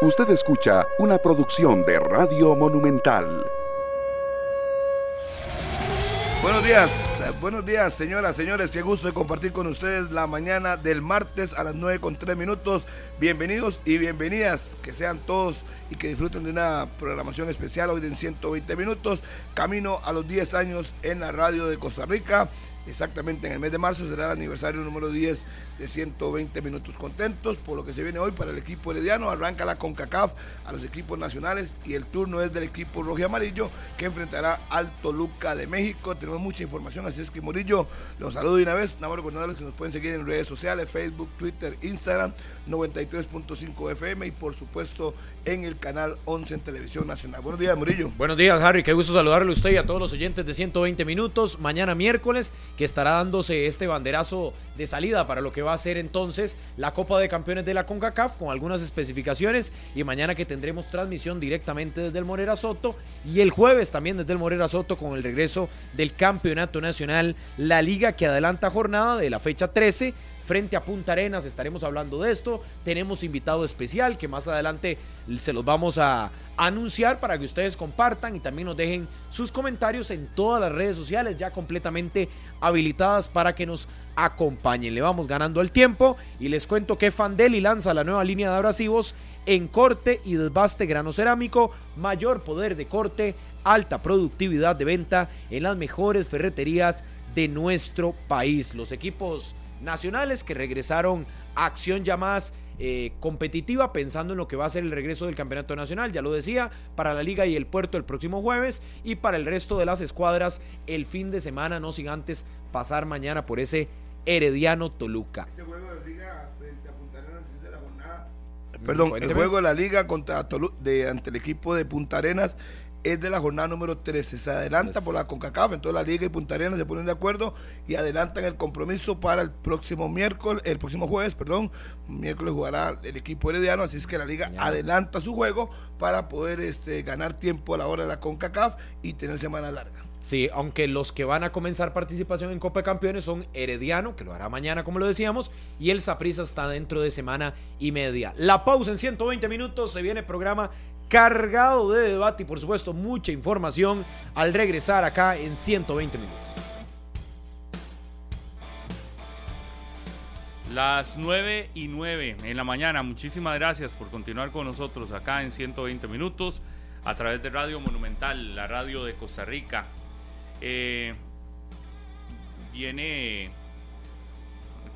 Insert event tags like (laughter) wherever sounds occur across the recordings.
Usted escucha una producción de Radio Monumental. Buenos días, buenos días señoras, señores, qué gusto de compartir con ustedes la mañana del martes a las 9 con 3 minutos. Bienvenidos y bienvenidas, que sean todos y que disfruten de una programación especial hoy en 120 minutos, camino a los 10 años en la radio de Costa Rica. Exactamente en el mes de marzo será el aniversario número 10 de 120 minutos contentos por lo que se viene hoy para el equipo herediano. Arranca la CONCACAF a los equipos nacionales y el turno es del equipo rojo y amarillo que enfrentará al Toluca de México. Tenemos mucha información, así es que Murillo, los saludo de una vez. Nada más recordarles que nos pueden seguir en redes sociales, Facebook, Twitter, Instagram, 93.5 FM y por supuesto en el canal 11 en Televisión Nacional. Buenos días, Murillo. Buenos días, Harry. Qué gusto saludarle a usted y a todos los oyentes de 120 minutos. Mañana miércoles, que estará dándose este banderazo de salida para lo que va a ser entonces la Copa de Campeones de la CONCACAF con algunas especificaciones. Y mañana que tendremos transmisión directamente desde el Morera Soto. Y el jueves también desde el Morera Soto con el regreso del Campeonato Nacional, la Liga que adelanta jornada de la fecha 13 frente a Punta Arenas. Estaremos hablando de esto. Tenemos invitado especial que más adelante se los vamos a anunciar para que ustedes compartan y también nos dejen sus comentarios en todas las redes sociales ya completamente habilitadas para que nos acompañen. Le vamos ganando el tiempo y les cuento que Fandeli lanza la nueva línea de abrasivos en corte y desbaste grano cerámico, mayor poder de corte, alta productividad de venta en las mejores ferreterías de nuestro país. Los equipos nacionales que regresaron a acción ya más eh, competitiva pensando en lo que va a ser el regreso del campeonato nacional, ya lo decía, para la liga y el puerto el próximo jueves y para el resto de las escuadras el fin de semana, no sin antes pasar mañana por ese Herediano Toluca. Este juego de liga frente a Punta Arenas es de la jornada. Perdón, el juego de la liga contra de, ante el equipo de Punta Arenas es de la jornada número 13. Se adelanta por la CONCACAF, entonces la Liga y Punta Arenas se ponen de acuerdo y adelantan el compromiso para el próximo miércoles, el próximo jueves, perdón. Miércoles jugará el equipo herediano, así es que la Liga adelanta su juego para poder este, ganar tiempo a la hora de la CONCACAF y tener semana larga. Sí, aunque los que van a comenzar participación en Copa de Campeones son Herediano, que lo hará mañana como lo decíamos, y el Saprissa está dentro de semana y media. La pausa en 120 minutos, se viene programa cargado de debate y por supuesto mucha información al regresar acá en 120 minutos. Las 9 y 9 en la mañana. Muchísimas gracias por continuar con nosotros acá en 120 minutos a través de Radio Monumental, la radio de Costa Rica. Eh, viene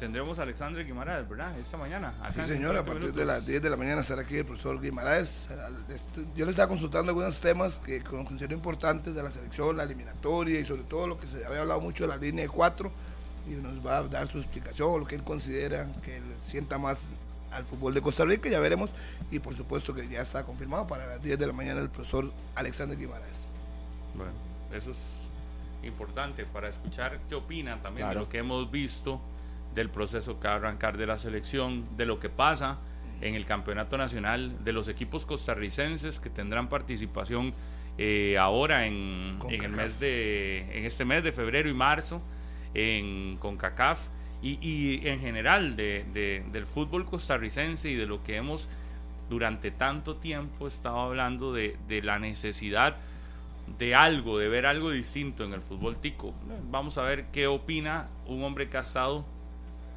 tendremos a Alexandre Guimaraes, ¿verdad? Esta mañana. sí, señora, a partir de las 10 de la mañana estará aquí el profesor Guimaraes. Yo le estaba consultando algunos temas que considero importantes de la selección, la eliminatoria y sobre todo lo que se había hablado mucho de la línea de cuatro y nos va a dar su explicación, lo que él considera que él sienta más al fútbol de Costa Rica, ya veremos. Y por supuesto que ya está confirmado para las 10 de la mañana el profesor Alexander Guimaraes. Bueno, eso es importante para escuchar qué opina también de lo que hemos visto del proceso que va a arrancar de la selección, de lo que pasa en el campeonato nacional, de los equipos costarricenses que tendrán participación eh, ahora en, en, el mes de, en este mes de febrero y marzo en CONCACAF y, y en general de, del fútbol costarricense y de lo que hemos durante tanto tiempo estado hablando de, de la necesidad de algo, de ver algo distinto en el fútbol tico. Vamos a ver qué opina un hombre que ha estado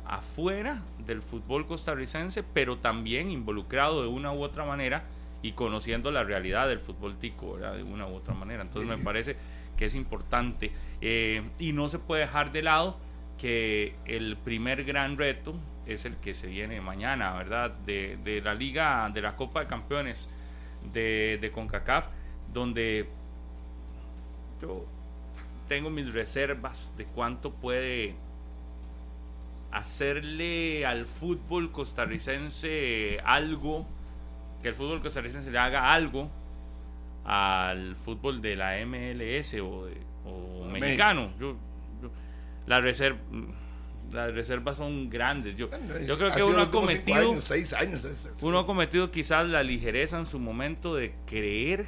afuera del fútbol costarricense, pero también involucrado de una u otra manera y conociendo la realidad del fútbol tico, de una u otra manera. Entonces me parece que es importante eh, y no se puede dejar de lado que el primer gran reto es el que se viene mañana, ¿verdad? De, de la Liga, de la Copa de Campeones de, de CONCACAF, donde yo tengo mis reservas de cuánto puede hacerle al fútbol costarricense algo, que el fútbol costarricense le haga algo al fútbol de la MLS o, mexicano. Yo, la reserva, las reservas son grandes. Yo, yo creo que uno ha cometido. años, uno ha cometido quizás la ligereza en su momento de creer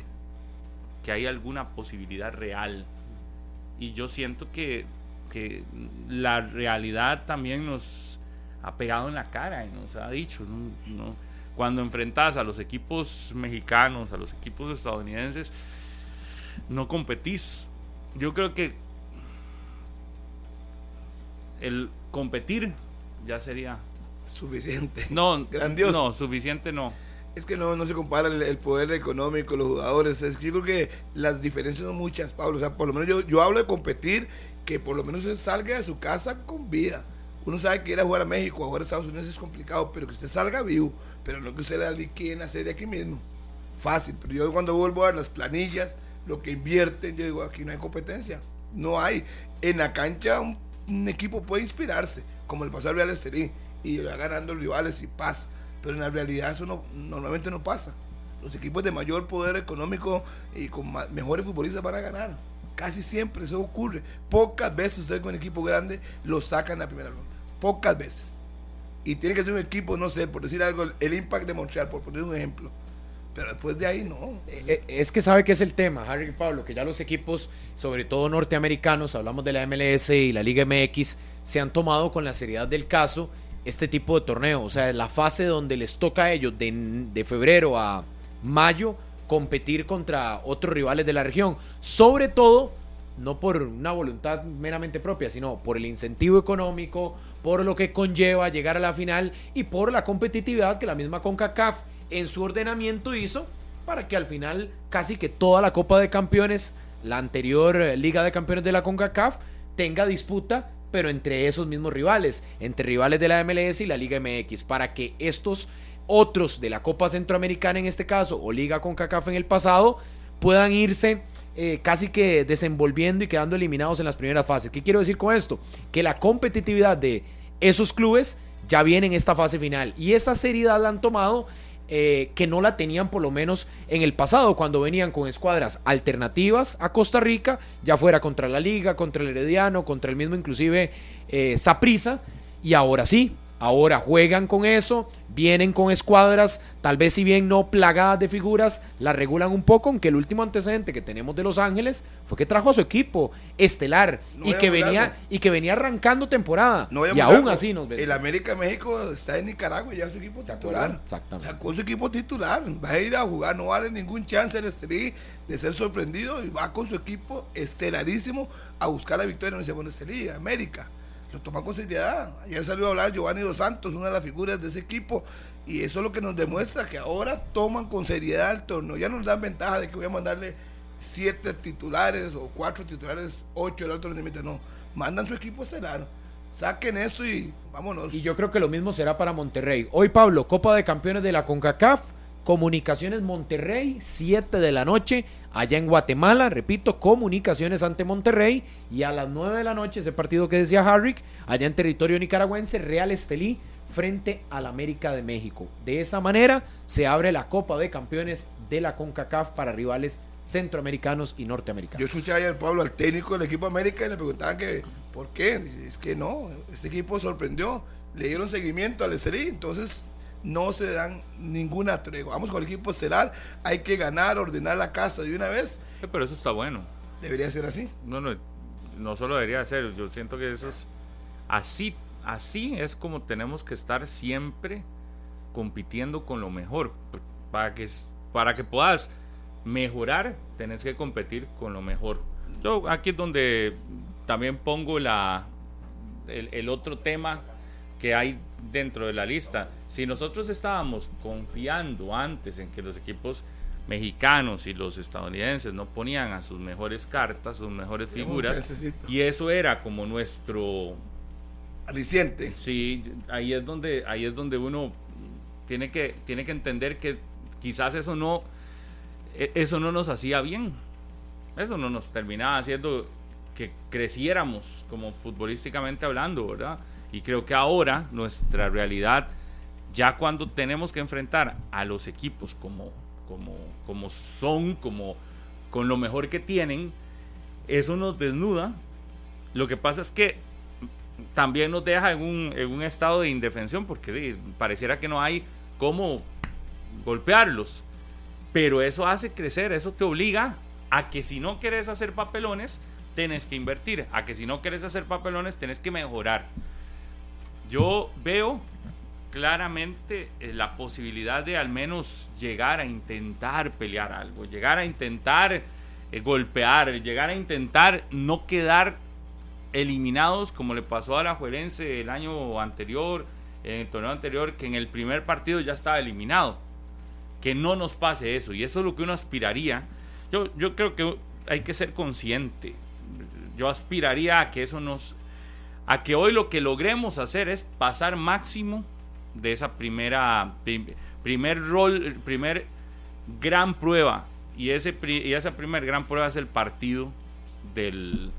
que hay alguna posibilidad real. Y yo siento que que la realidad también nos ha pegado en la cara y nos ha dicho, no, cuando enfrentas a los equipos mexicanos, a los equipos estadounidenses, no competís. Yo creo que el competir ya sería suficiente. No, grandioso. No, suficiente no. Es que no, no se compara el, poder económico, los jugadores. Es que yo creo que las diferencias son muchas, Pablo. O sea, por lo menos yo, yo hablo de competir, que por lo menos se salga de su casa con vida. Uno sabe que ir a jugar a México, a jugar a Estados Unidos es complicado, pero que usted salga vivo. Pero no que usted la liquide en la aquí mismo. Fácil. Pero yo cuando vuelvo a ver las planillas, lo que invierten, yo digo, aquí no hay competencia. No hay. En la cancha un, equipo puede inspirarse, como el pasado Real Estelí, y va ganando rivales y pasa pero en la realidad eso no, normalmente no pasa. Los equipos de mayor poder económico y con mejores futbolistas van a ganar. Casi siempre eso ocurre. Pocas veces usted con un equipo grande lo sacan en la primera ronda. Pocas veces. Y tiene que ser un equipo, no sé, por decir algo, el Impact de Montreal, por poner un ejemplo. Pero después de ahí no. Eh, eh, es que sabe que es el tema, Harry y Pablo, que ya los equipos, sobre todo norteamericanos, hablamos de la MLS y la Liga MX, se han tomado con la seriedad del caso este tipo de torneo. O sea, la fase donde les toca a ellos de, febrero a mayo competir contra otros rivales de la región. Sobre todo, no por una voluntad meramente propia, sino por el incentivo económico, por lo que conlleva llegar a la final y por la competitividad que la misma CONCACAF en su ordenamiento hizo para que al final casi que toda la Copa de Campeones, la anterior Liga de Campeones de la CONCACAF, tenga disputa pero entre esos mismos rivales, entre rivales de la MLS y la Liga MX, para que estos otros de la Copa Centroamericana en este caso, o Liga con CACAF en el pasado, puedan irse eh, casi que desenvolviendo y quedando eliminados en las primeras fases. ¿Qué quiero decir con esto? Que la competitividad de esos clubes ya viene en esta fase final y esa seriedad la han tomado eh, que no la tenían por lo menos en el pasado, cuando venían con escuadras alternativas a Costa Rica, ya fuera contra la Liga, contra el Herediano, contra el mismo inclusive Saprisa, eh, y ahora sí, Ahora juegan con eso, vienen con escuadras, tal vez si bien no plagadas de figuras, la regulan un poco, aunque el último antecedente que tenemos de Los Ángeles fue que trajo a su equipo estelar y, que venía, y que venía arrancando temporada. y aún así nos El América México está en Nicaragua y ya su equipo titular. Exactamente. Sacó su equipo titular, va a ir a jugar, no vale ningún chance el Estelí de ser sorprendido y va con su equipo estelarísimo a buscar la victoria en el Estelí, América lo toma con seriedad. Ayer salió a hablar Giovanni Dos Santos, una de las figuras de ese equipo, y eso es lo que nos demuestra que ahora toman con seriedad el torneo. Ya nos dan ventaja de que voy a mandarle siete titulares o cuatro titulares, ocho el otro rendimiento. No, mandan su equipo estelar. Saquen eso y vámonos. Y yo creo que lo mismo será para Monterrey. Hoy, Pablo, Copa de Campeones de la CONCACAF Comunicaciones Monterrey, 7 de la noche, allá en Guatemala, repito, Comunicaciones ante Monterrey, y a las 9 de la noche, ese partido que decía Harrick, allá en territorio nicaragüense, Real Estelí frente al América de México. De esa manera se abre la Copa de Campeones de la CONCACAF para rivales centroamericanos y norteamericanos. Yo escuché ayer, Pablo, al técnico del equipo América y le preguntaban que, ¿por qué? Es que no, este equipo sorprendió, le dieron seguimiento al Estelí, entonces no se dan ninguna tregua. Vamos con el equipo estelar, hay que ganar, ordenar la casa de una vez. Pero eso está bueno. ¿Debería ser así? No, no, no solo debería ser, yo siento que eso es así, así es como tenemos que estar siempre compitiendo con lo mejor. Para que, para que puedas mejorar, tenés que competir con lo mejor. Yo aquí es donde también pongo la, el otro tema que hay dentro de la lista. Si nosotros estábamos confiando antes en que los equipos mexicanos y los estadounidenses no ponían a sus mejores cartas, sus mejores figuras, y eso era como nuestro aliciente. Sí, ahí es donde ahí es donde uno tiene que tiene que entender que quizás eso no e, eso no nos hacía bien. Eso no nos terminaba haciendo que creciéramos como futbolísticamente hablando, ¿verdad? Y creo que ahora nuestra realidad, ya cuando tenemos que enfrentar a los equipos como, como, como son, como con lo mejor que tienen, eso nos desnuda. Lo que pasa es que también nos deja en un, en un estado de indefensión porque pareciera que no hay cómo golpearlos. Pero eso hace crecer, eso te obliga a que si no quieres hacer papelones, tienes que invertir. A que si no quieres hacer papelones, tienes que mejorar. Yo veo claramente eh, la posibilidad de al menos llegar a intentar pelear algo, llegar a intentar eh, golpear, llegar a intentar no quedar eliminados como le pasó a la Juelense el año anterior, en el torneo anterior, que en el primer partido ya estaba eliminado. Que no nos pase eso, y eso es lo que uno aspiraría. Yo, yo creo que hay que ser consciente. Yo aspiraría a que eso nos. A que hoy lo que logremos hacer es pasar máximo de esa primera. primer rol, primer gran prueba. Y, ese, y esa primer gran prueba es el partido del.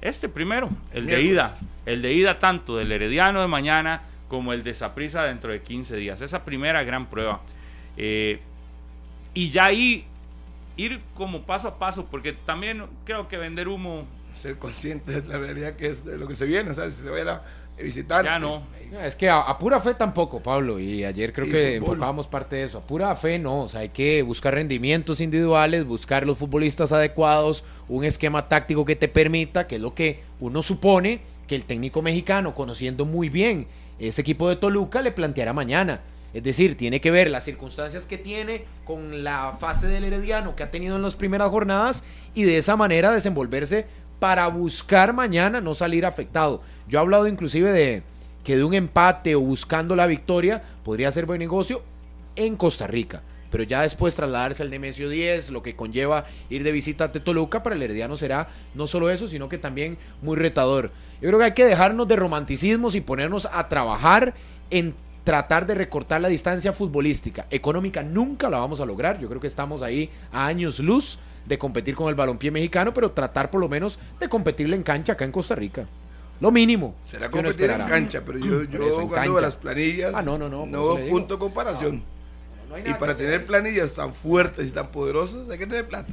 Este primero, el de ida. El de ida tanto del Herediano de mañana como el de Saprisa dentro de 15 días. Esa primera gran prueba. Eh, y ya ahí ir como paso a paso, porque también creo que vender humo. Ser consciente de la realidad que es lo que se viene, ¿sabes? Si se va a visitar. Ya no. Es que a, pura fe tampoco, Pablo, y ayer creo que enfocábamos parte de eso. A pura fe no, o sea, hay que buscar rendimientos individuales, buscar los futbolistas adecuados, un esquema táctico que te permita, que es lo que uno supone que el técnico mexicano, conociendo muy bien ese equipo de Toluca, le planteará mañana. Es decir, tiene que ver las circunstancias que tiene con la fase del Herediano que ha tenido en las primeras jornadas y de esa manera desenvolverse para buscar mañana no salir afectado. Yo he hablado inclusive de que de un empate o buscando la victoria podría ser buen negocio en Costa Rica. Pero ya después trasladarse al Nemesio 10, lo que conlleva ir de visita a Toluca, para el Herediano será no solo eso, sino que también muy retador. Yo creo que hay que dejarnos de romanticismos y ponernos a trabajar en tratar de recortar la distancia futbolística. Económica nunca la vamos a lograr. Yo creo que estamos ahí a años luz de competir con el balompié mexicano, pero tratar por lo menos de competirle en cancha acá en Costa Rica. Lo mínimo. Será competir en cancha, pero yo, yo cuando veo las planillas, ah, no, no, no, no punto de comparación. y para tener planillas tan fuertes y tan poderosas hay que tener plata.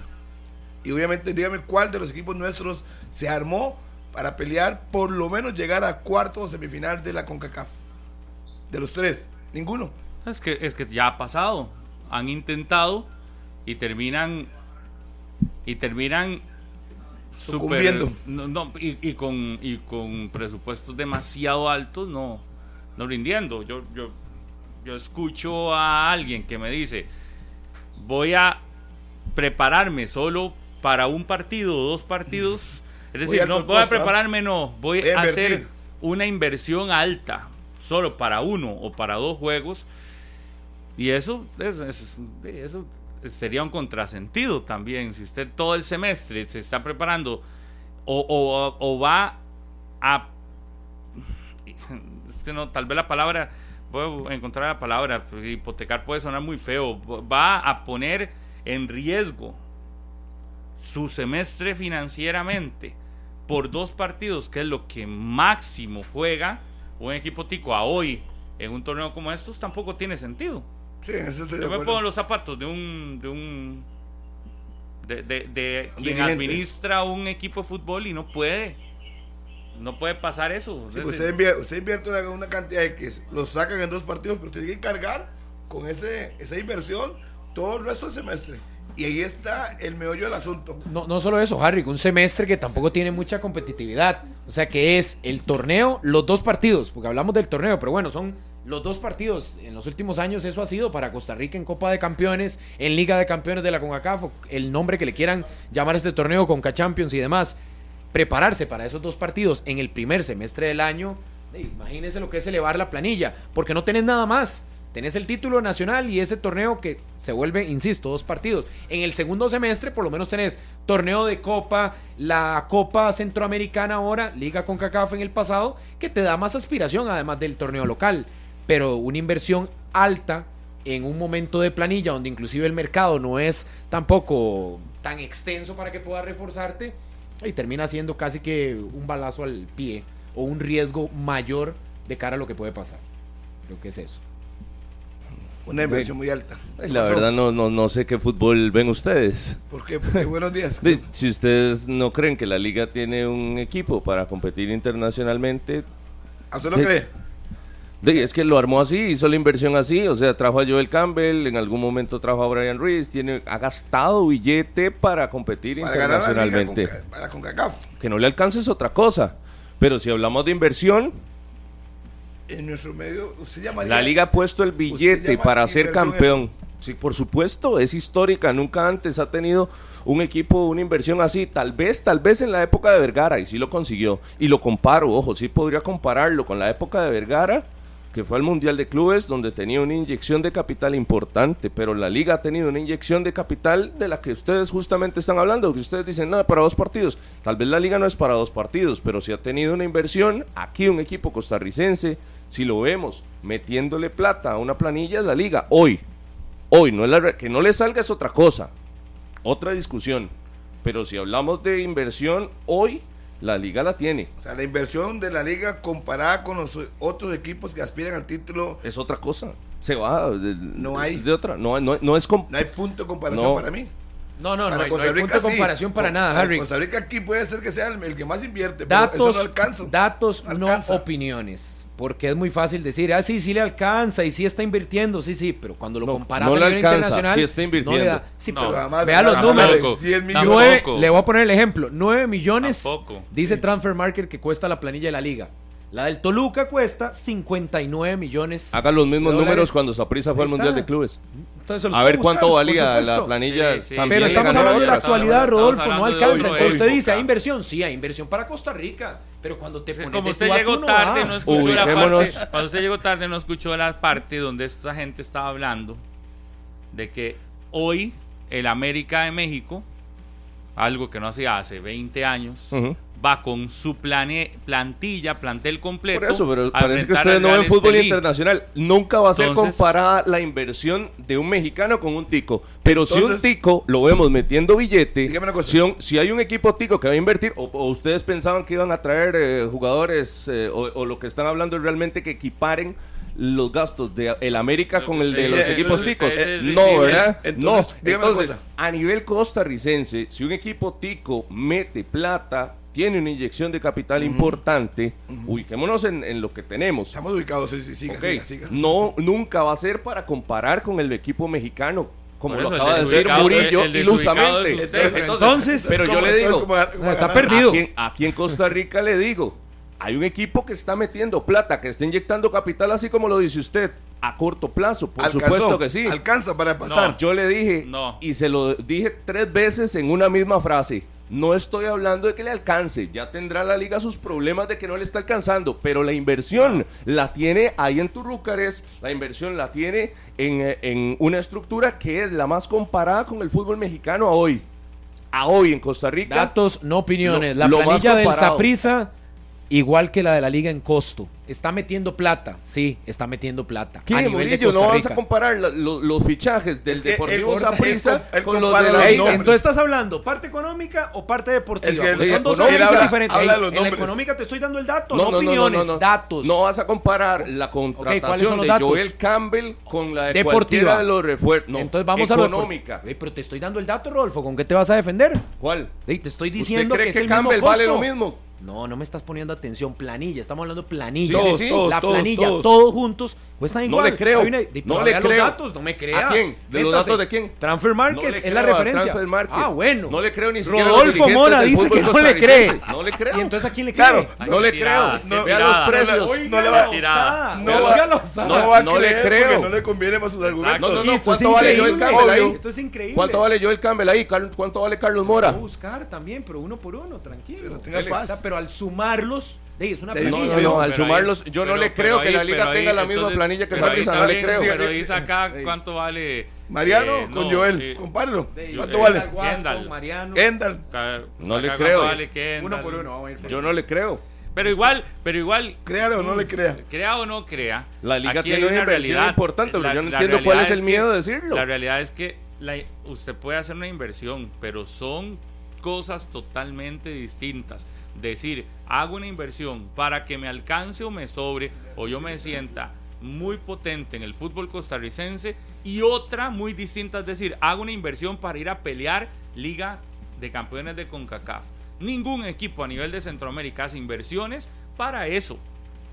Y obviamente dígame cuál de los equipos nuestros se armó para pelear por lo menos llegar a cuarto o semifinal de la CONCACAF. De los tres, ninguno. Es que, es que ya ha pasado. Han intentado y terminan. Y terminan. Sucumbiendo. no, y, con, y con presupuestos demasiado altos, no, no rindiendo. Yo, yo, yo escucho a alguien que me dice: Voy a prepararme solo para un partido o dos partidos. Es decir, no voy a prepararme, no, voy a hacer una inversión alta solo para uno o para dos juegos. Y eso, es, eso sería un contrasentido también. Si usted todo el semestre se está preparando o, va a... (laughs) Es que no, tal vez la palabra, voy a encontrar la palabra, hipotecar puede sonar muy feo, va a poner en riesgo su semestre financieramente por dos partidos, que es lo que máximo juega, un equipo tico a hoy en un torneo como estos tampoco tiene sentido. Sí, eso estoy Yo me pongo los zapatos de un de un de, de, quien administra un equipo de fútbol y no puede. No puede pasar eso. usted, invierte, usted, invierte, una, cantidad de que lo sacan en dos partidos, pero tiene que cargar con ese, esa inversión todo el resto del semestre. Y ahí está el meollo del asunto. No, no solo eso, Harry, un semestre que tampoco tiene mucha competitividad. O sea que es el torneo, los dos partidos, porque hablamos del torneo, pero bueno, son los dos partidos. En los últimos años eso ha sido para Costa Rica en Copa de Campeones, en Liga de Campeones de la CONCACAF, el nombre que le quieran llamar a este torneo, Conca Champions y demás. Prepararse para esos dos partidos en el primer semestre del año, imagínense lo que es elevar la planilla, porque no tenés nada más tenés el título nacional y ese torneo que se vuelve, insisto, dos partidos. En el segundo semestre por lo menos tenés torneo de Copa, la Copa Centroamericana ahora, Liga con CACAF en el pasado, que te da más aspiración además del torneo local. Pero una inversión alta en un momento de planilla donde inclusive el mercado no es tampoco tan extenso para que puedas reforzarte y termina siendo casi que un balazo al pie o un riesgo mayor de cara a lo que puede pasar. Creo que es eso. Una inversión muy alta. La verdad no, no, no sé qué fútbol ven ustedes. ¿Por qué? Porque buenos días. (laughs) si ustedes no creen que la liga tiene un equipo para competir internacionalmente... ¿A usted lo es que lo armó así, hizo la inversión así, o sea, trajo a Joel Campbell, en algún momento trajo a Brian Reese, tiene, ha gastado billete para competir internacionalmente. para CONCACAF. Que no le alcance es otra cosa, pero si hablamos de inversión, en nuestro medio, usted llamaría... La liga ha puesto el billete para ser campeón. Sí, por supuesto, es histórica. Nunca antes ha tenido un equipo, una inversión así. Tal vez, tal vez en la época de Vergara, y sí lo consiguió. Y lo comparo, ojo, sí podría compararlo con la época de Vergara que fue al Mundial de Clubes, donde tenía una inyección de capital importante, pero la liga ha tenido una inyección de capital de la que ustedes justamente están hablando, que ustedes dicen, nada, para dos partidos. Tal vez la liga no es para dos partidos, pero si ha tenido una inversión, aquí un equipo costarricense, si lo vemos metiéndole plata a una planilla es la liga, hoy, hoy, no es la, que no le salga es otra cosa, otra discusión, pero si hablamos de inversión, hoy la liga la tiene. O sea, la inversión de la liga comparada con los otros equipos que aspiran al título. Es otra cosa. Se va. no hay. De otra. No, no, no es. No hay punto de comparación para mí. No, no, no, hay, punto de comparación para nada, Harry. Costa Rica aquí puede ser que sea el, que más invierte, datos, pero eso no alcanza. Datos, no opiniones. Porque es muy fácil decir, ah, sí, sí le alcanza y sí está invirtiendo, sí, sí, pero cuando lo comparas no a nivel internacional. Sí está invirtiendo. No sí, pero vea los números. 10 millones. le voy a poner el ejemplo: 9 millones dice Transfer Market que cuesta la planilla de la liga. La del Toluca cuesta 59 millones. Haga los mismos números cuando Saprisa fue al Mundial de Clubes a ver cuánto valía la planilla. Pero estamos hablando de la actualidad, Rodolfo, no alcanza. Entonces usted dice, ¿hay inversión? Sí, hay inversión para Costa Rica. Pero cuando te pones Como usted llegó tarde, no, escuchó la parte. Cuando usted llegó tarde, no escuchó la parte donde esta gente estaba hablando de que hoy el América de México, algo que no hacía hace 20 años, va con su plane, plantilla, plantel completo. Por eso, pero parece que ustedes no ven fútbol internacional. Nunca va a ser comparada la inversión de un mexicano con un tico. Pero si un tico lo vemos metiendo billete, si, hay un equipo tico que va a invertir, o, ustedes pensaban que iban a traer eh, jugadores, eh, o, lo que están hablando es realmente que equiparen los gastos de el América con el de los equipos ticos. No, ¿verdad? no. Entonces, a nivel costarricense, si un equipo tico mete plata tiene una inyección de capital importante, ubiquémonos en, lo que tenemos. Estamos ubicados, sí, sí, sí. No, nunca va a ser para comparar con el equipo mexicano como lo acaba de decir Murillo ilusamente. Entonces, pero yo le digo, está perdido. Aquí, en Costa Rica le digo, hay un equipo que está metiendo plata, que está inyectando capital, así como lo dice usted, a corto plazo. Por supuesto que sí. Alcanza para pasar. yo le dije, y se lo dije tres veces en una misma frase no estoy hablando de que le alcance, ya tendrá la liga sus problemas de que no le está alcanzando, pero la inversión la tiene ahí en Turrúcares, la inversión la tiene en, una estructura que es la más comparada con el fútbol mexicano a hoy. A hoy en Costa Rica. Datos, no opiniones. la planilla del Saprisa igual que la de la liga en costo. Está metiendo plata, sí, está metiendo plata. ¿Qué, a nivel de Costa no vas a comparar los fichajes del Deportivo Saprissa con los de la Entonces estás hablando parte económica o parte deportiva. son dos cosas diferentes. en la económica te estoy dando el dato, no, opiniones, datos. No vas a comparar la contratación de Joel Campbell con la de deportiva de los refuerzos. Entonces vamos a la económica. pero te estoy dando el dato, Rodolfo, ¿con qué te vas a defender? ¿Cuál? te estoy diciendo que, que Campbell vale lo mismo. No, no me estás poniendo atención. Planilla, estamos hablando de planilla. Sí, sí, sí. la planilla, todos, juntos, cuestan igual. No le creo. no le creo. datos, no me crea. ¿A quién? ¿De los datos de quién? Transfer Market es la referencia. Transfer Market. Ah, bueno. No le creo ni siquiera Rodolfo Mora dice que no le cree. No le creo. ¿Y entonces a quién le cree? Claro, no le creo. Vea los precios. No le va a tirar. No va a No le creo. No le conviene para sus argumentos. No, no, no. ¿Cuánto vale Joel Campbell ahí? Esto es increíble. ¿Cuánto vale Joel Campbell ahí? ¿Cuánto vale Carlos Mora? Voy a buscar también, pero uno por uno, tranquilo. Pero tenga paz. Pero al sumarlos es una planilla. No, no, al sumarlos, yo no le creo que la liga tenga la misma planilla que Saprissa, no le creo. Pero dice acá cuánto vale. Mariano eh, con Joel, eh, compáralo. ¿Cuánto vale? Kendall. Mariano. Kendall. No le creo. Vale uno por uno, vamos a ir Yo no le creo. Pero igual, pero igual. Crea o no le crea. Crea o no crea. La liga tiene una, realidad importante, pero yo no entiendo cuál es el miedo de decirlo. La realidad es que usted puede hacer una inversión, pero son cosas totalmente distintas decir, hago una inversión para que me alcance o me sobre o yo me sienta muy potente en el fútbol costarricense y otra muy distinta es decir, hago una inversión para ir a pelear Liga de Campeones de CONCACAF. Ningún equipo a nivel de Centroamérica hace inversiones para eso.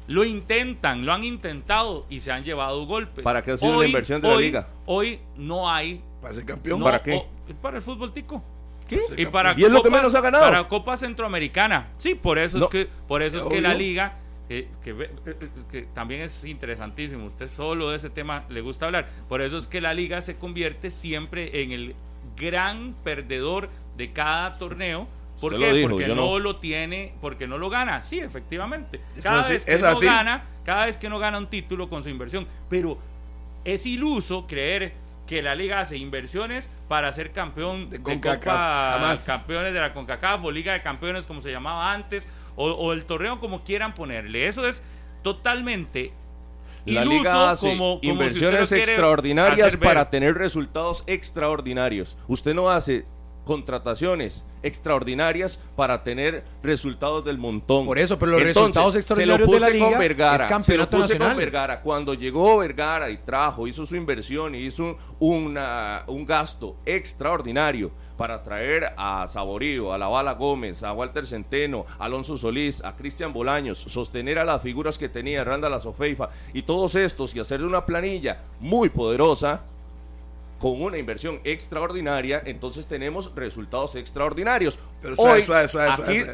Lo intentan, lo han intentado y se han llevado golpes. ¿Para qué ha sido la inversión de la liga? Hoy no hay. ¿Para ser campeón? ¿Para qué? para el fútbol tico. Y, para es lo que menos ha ganado. Para Copa Centroamericana. Sí, por eso es que, por eso es que la liga que, que, también es interesantísimo. Usted solo de ese tema le gusta hablar. Por eso es que la liga se convierte siempre en el gran perdedor de cada torneo. ¿Por qué? porque no, lo tiene, porque no lo gana. Sí, efectivamente. Cada vez que no gana, cada vez que no gana un título con su inversión. Pero es iluso creer que la liga hace inversiones para ser campeón de, Copa Campeones de la CONCACAF o Liga de Campeones como se llamaba antes o, el torneo como quieran ponerle. Eso es totalmente la liga hace como, inversiones extraordinarias para tener resultados extraordinarios. Usted no hace contrataciones extraordinarias para tener resultados del montón. Por eso, pero los resultados extraordinarios de la liga con Vergara, es campeonato se lo puse Con Vergara. Cuando llegó Vergara y trajo, hizo su inversión y hizo una, un gasto extraordinario para traer a Saborío, a La Bala Gómez, a Walter Centeno, a Alonso Solís, a Cristian Bolaños, sostener a las figuras que tenía Randa La Sofeifa y todos estos y hacer una planilla muy poderosa, con una inversión extraordinaria, entonces tenemos resultados extraordinarios. Pero Hoy,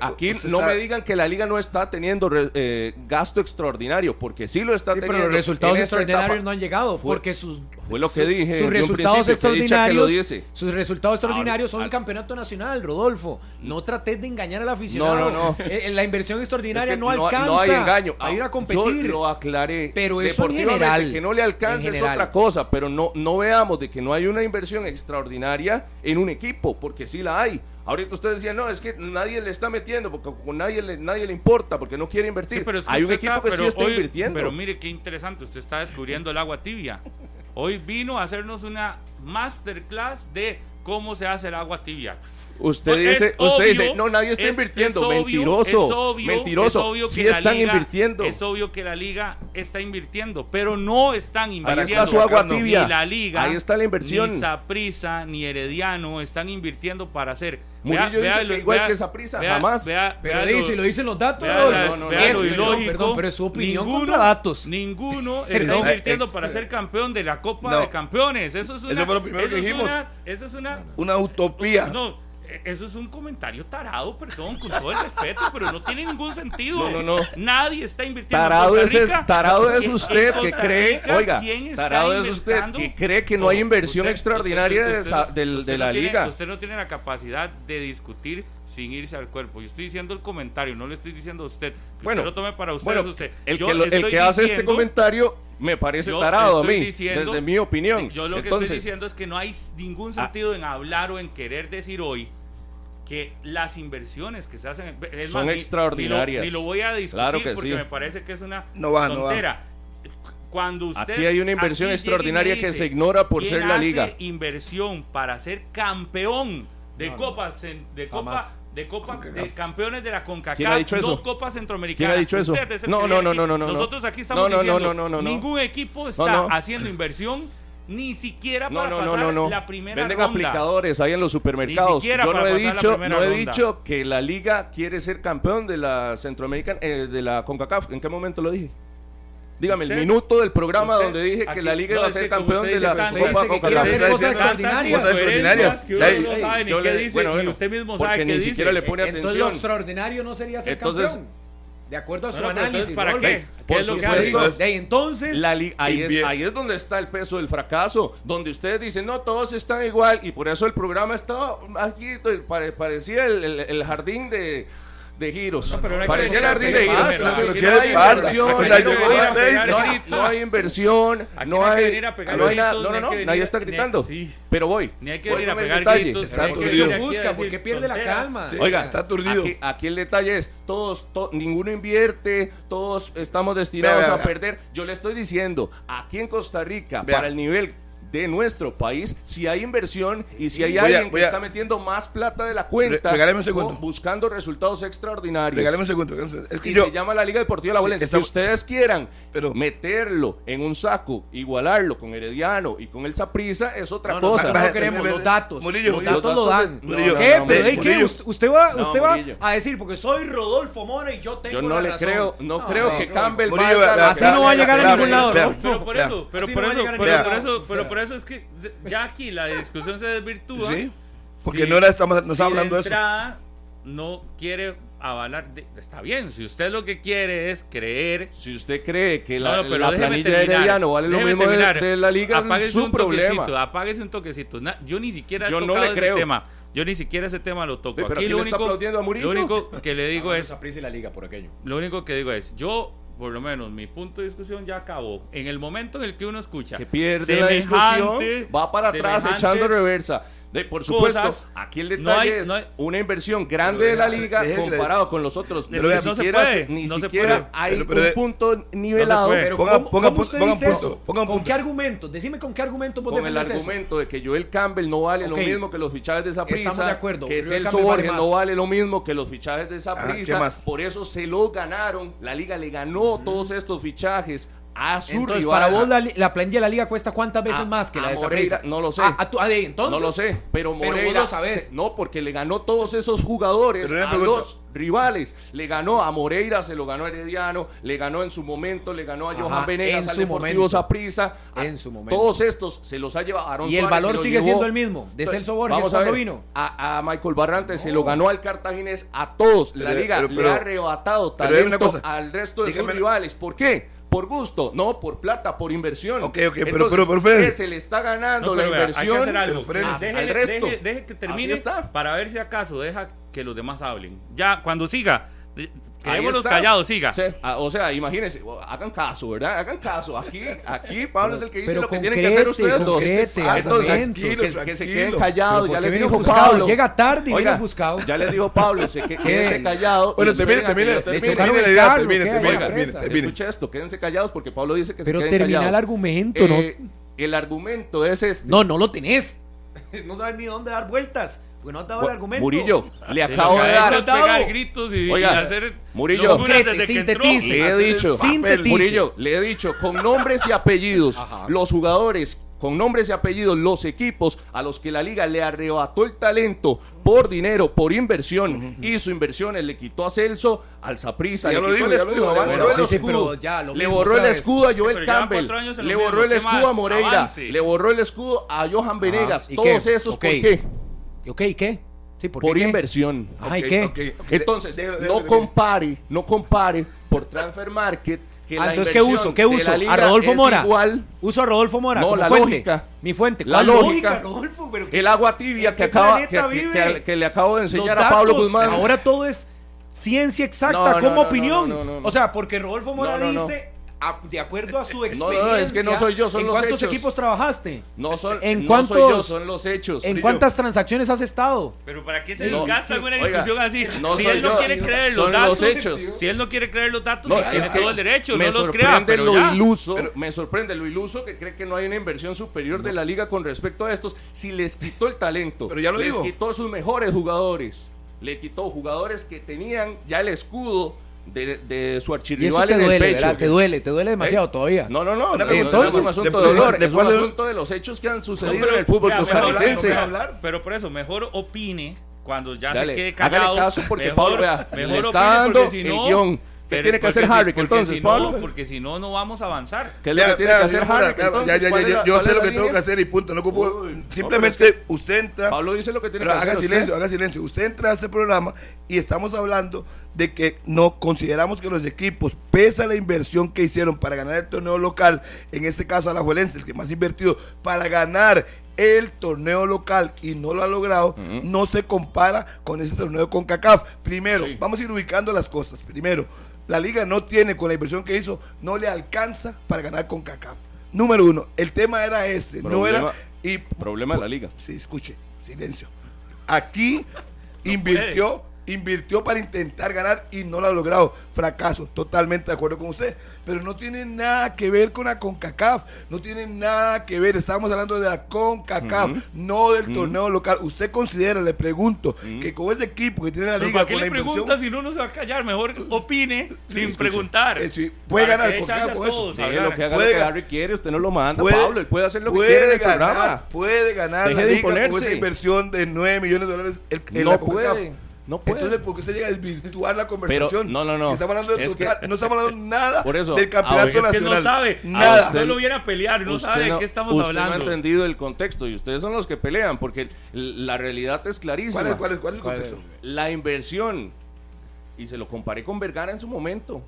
aquí, no me digan que la liga no está teniendo eh, gasto extraordinario, porque sí lo está teniendo. Pero los resultados extraordinarios no han llegado, porque sus fue lo que dije. Sus resultados extraordinarios. Sus resultados extraordinarios son el campeonato nacional, Rodolfo. No trates de engañar al aficionado. No, no, no. (laughs) Eh, la inversión extraordinaria no, alcanza no hay engaño. a ir a competir. Yo lo aclaré. Pero eso en general. Que no le alcance es otra cosa, pero no, no veamos de que no hay una inversión extraordinaria en un equipo, porque sí la hay. Ahorita usted decía, no, es que nadie le está metiendo, porque con nadie le, nadie le importa, porque no quiere invertir. pero Hay un equipo que sí está invirtiendo. Pero mire qué interesante, usted está descubriendo el agua tibia. Hoy vino a hacernos una masterclass de cómo se hace el agua tibia. Usted dice, usted dice, no, nadie está invirtiendo. mentiroso. mentiroso. sí están invirtiendo. Es obvio que la liga está invirtiendo, pero no están invirtiendo. Ahí está su agua tibia. Ni la liga. Ahí está la inversión. Ni Saprisa, ni Herediano están invirtiendo para hacer. Murillo vea, dice que igual que Saprisa, jamás. pero dice, lo dicen los datos. no, no, no, perdón, pero es su opinión ninguno, contra datos. Ninguno (laughs) está invirtiendo para ser campeón de la Copa de Campeones. Eso es una. Eso fue lo primero que dijimos. Eso es una. Una utopía. No eso es un comentario tarado, perdón, con todo el respeto, pero no tiene ningún sentido. No, no, no. Nadie está invirtiendo tarado en Costa Rica. Es, tarado es usted que cree, oiga, tarado es usted que cree que no hay inversión extraordinaria de, la liga. Usted no tiene la capacidad de discutir sin irse al cuerpo. Yo estoy diciendo el comentario, no le estoy diciendo a usted. bueno, usted lo tome para usted, usted. El que, el que hace este comentario me parece tarado a mí, desde mi opinión. Yo lo que estoy diciendo es que no hay ningún sentido en hablar o en querer decir hoy que las inversiones que se hacen son extraordinarias. Ni lo, voy a discutir porque me parece que es una no va, tontera. Cuando usted, aquí hay una inversión extraordinaria que se ignora por ser la liga. Hace inversión para ser campeón de copas de copa de Copa de Campeones de la CONCACAF, ¿Quién ha dicho eso? dos Copas Centroamericanas. ¿Quién ha dicho eso? No, no, no, no, no, Nosotros aquí estamos diciendo ningún equipo está haciendo inversión ni siquiera para no, pasar no, la primera Venden aplicadores ahí en los supermercados. Yo no he dicho, no he dicho que la liga quiere ser campeón de la Centroamericana, eh, de la CONCACAF. ¿En qué momento lo dije? Dígame, el minuto del programa donde dije que la liga iba a ser campeón de la Copa CONCACAF. Cosas extraordinarias. Bueno, ni usted mismo sabe que ni siquiera le pone atención. Entonces lo extraordinario no sería ser campeón. De acuerdo a su análisis. ¿Para qué? ¿Qué es lo que entonces. ahí, es, ahí, es, donde está el peso del fracaso. Donde ustedes dicen, no, todos están igual. Y por eso el programa estaba aquí, parecía el jardín de de giros. No, Parecía el jardín de giros. No hay inversión, no hay No hay nada. No, no, no. Nadie está gritando. Pero voy. Ni hay que venir a pegar gritos. Está aturdido. busca porque pierde la calma. Oiga, está aturdido. Aquí el detalle es, todos, ninguno invierte, todos estamos destinados a perder. Yo le estoy diciendo, aquí en Costa Rica, para el nivel de nuestro país, si hay inversión y si hay alguien que está metiendo más plata de la cuenta, buscando resultados extraordinarios. Regáleme un segundo. Es que y se llama la Liga Deportiva La Valencia. si ustedes quieran pero, meterlo en un saco, igualarlo con Herediano y con el Saprisa, es otra cosa. No, queremos los datos. los datos lo dan. ¿Qué? Pero ¿qué? Usted va, usted va a decir, porque soy Rodolfo Mora y yo tengo Yo no le creo, no, creo que Campbell Así no va a llegar a ningún lado. Pero por eso, pero por eso, pero por eso, pero por eso es que ya aquí la discusión se desvirtúa. Sí, porque no, era, estamos, no estamos hablando de, eso. no quiere avalar. está bien, si usted lo que quiere es creer. Si usted cree que la, la planilla de Herediano vale lo mismo de, la liga, es su problema. Apáguese un toquecito. yo ni siquiera he yo tocado no le creo. ese tema. Yo ni siquiera ese tema lo toco. aquí lo único, lo único que le (laughs) digo es. la liga por aquello. Lo único que digo es, yo por lo menos mi punto de discusión ya acabó. En el momento en el que uno escucha que pierde la discusión, va para atrás echando reversa por supuesto, aquí el detalle es una inversión grande de la liga comparado con los otros. Pero ni siquiera, ni siquiera hay un punto nivelado. pero ponga, ponga, punto, ¿Con qué argumento? Decime con qué argumento Con el argumento de que Joel Campbell no vale lo mismo que los fichajes de esa prisa. Que Celso Borges no vale lo mismo que los fichajes de esa prisa. Por eso se lo ganaron. La liga le ganó todos estos fichajes a su entonces, Para vos la, la, planilla de la liga cuesta cuántas veces más que la de Moreira, No lo sé. Ah, entonces, no lo sé. Pero Moreira, sabes. no, porque le ganó todos esos jugadores a los rivales. Le ganó a Moreira, se lo ganó a Herediano, le ganó en su momento, le ganó a Johan Venegas, al Deportivo Saprissa. En su momento. Todos estos se los ha llevado Y el valor sigue siendo el mismo, de Celso Borges Vamos a ver, vino. A, Michael Barrante se lo ganó al Cartaginés, a todos. La liga le ha arrebatado talento al resto de sus rivales. ¿Por qué? Por gusto, no por plata, por inversión. Ok, ok, pero, pero, pero, se le está ganando la inversión al resto. Deje, que termine para ver si acaso deja que los demás hablen. Ya, cuando siga, Quedémonos callados, siga. Ah, o sea, imagínense, hagan caso, ¿verdad? Hagan caso. Aquí, aquí Pablo es el que dice lo que tienen que hacer ustedes dos. Ah, entonces, que, se queden callados. Ya les dijo Pablo. Llega tarde y viene ofuscado. Ya les dijo Pablo, se quédense callados. Bueno, termine, termine, termine la idea, termine, termine. Escucha esto, quédense callados porque Pablo dice que se queden callados. Pero termina el argumento, ¿no? Eh, el argumento es este. No, no lo tenés. (laughs) No sabes ni dónde dar vueltas. No dado el argumento. Murillo, (laughs) le acabo de dar. pegar gritos y, Oiga, hacer Murillo, sintetice. Le he dicho, Murillo, le he dicho con nombres y apellidos, los jugadores con nombres y apellidos los equipos a los que la liga le arrebató el talento por dinero, por inversión, y su inversiones le quitó a Celso, al Zaprisa, le borró el escudo a Joel Campbell, le borró el escudo a Moreira, le borró el escudo a Johan Venegas, todos esos, ¿por qué? Ok, qué? Sí, ¿por, por inversión. Ay, ¿qué? Entonces, no compare, no compare por Transfer Market que ah, entonces, ¿qué uso? ¿Qué uso? ¿A Rodolfo Mora? Igual. Uso a Rodolfo Mora. No, la lógica. Mi fuente. La lógica. Rodolfo, el agua tibia que, acaba, que, que, le acabo de enseñar a Pablo Guzmán. Ahora todo es ciencia exacta como opinión. o sea, porque Rodolfo Mora dice de acuerdo a su experiencia. (laughs) No, no, es que no soy yo, son los hechos. ¿En cuántos equipos trabajaste? No, son, ¿En no soy yo, son los hechos. ¿En cuántas transacciones has estado? Pero ¿para qué se gasta en una discusión así? si él no quiere creer los datos, hechos. si él no quiere creer los datos, tiene todo el derecho, no los crea. Pero lo iluso, me sorprende lo iluso que cree que no hay una inversión superior de la liga con respecto a estos. Si les quitó el talento, pero ya lo les digo. quitó sus mejores jugadores, le quitó jugadores que tenían ya el escudo de, de su archirrival en el pecho. Te duele, te duele demasiado ¿Eh? todavía. No, no, no. Entonces, es un asunto de dolor, es un asunto de los hechos que han sucedido en el fútbol costarricense. Pero por eso, mejor opine cuando ya se quede callado. Hágale caso porque Pablo vea, le está dando si no, el guion. ¿Qué tiene que hacer Harry entonces, si Pablo? porque si no, no vamos a avanzar. ¿Qué le tiene que hacer Harry Ya, ya, ya, yo sé lo que tengo que hacer y punto. No ocupo, simplemente usted entra. Pablo dice lo que tiene que hacer. Haga silencio, haga silencio. Usted entra a este programa y estamos hablando de que no consideramos que los equipos, pese a la inversión que hicieron para ganar el torneo local, en este caso a la Juelense, el que más ha invertido para ganar el torneo local y no lo ha logrado, no se compara con ese torneo con CACAF. Primero, vamos a ir ubicando las cosas. Primero, la liga no tiene, con la inversión que hizo, no le alcanza para ganar con CACAF. Número uno, el tema era ese, no era... Y, problema de la liga. Sí, escuche, silencio. Aquí invirtió invirtió para intentar ganar y no lo ha logrado. Fracaso, totalmente de acuerdo con usted. Pero no tiene nada que ver con la CONCACAF, no tiene nada que ver. Estamos hablando de la CONCACAF, no del torneo local. ¿Usted considera, le pregunto, que con ese equipo que tiene la liga... ¿Para qué le pregunta si no, no se va a callar? Mejor opine sin preguntar. Eh, puede ganar con eso. lo que haga puede, quiere, usted no lo manda, Pablo. Él puede hacer lo que quiere en programa. Puede ganar la liga con esa inversión de 9 millones de dólares no la puede. No puede. Entonces, ¿por qué se llega a desvirtuar la conversación? Pero, no, no, no. Estamos hablando de no estamos hablando (laughs) nada por eso, del campeonato nacional. Es que no sabe. Nada. Usted, lo viene a pelear, no sabe de qué estamos usted hablando. no ha entendido el contexto y ustedes son los que pelean porque la realidad es clarísima. ¿Cuál es, cuál es, cuál es el contexto? La inversión y se lo comparé con Vergara en su momento,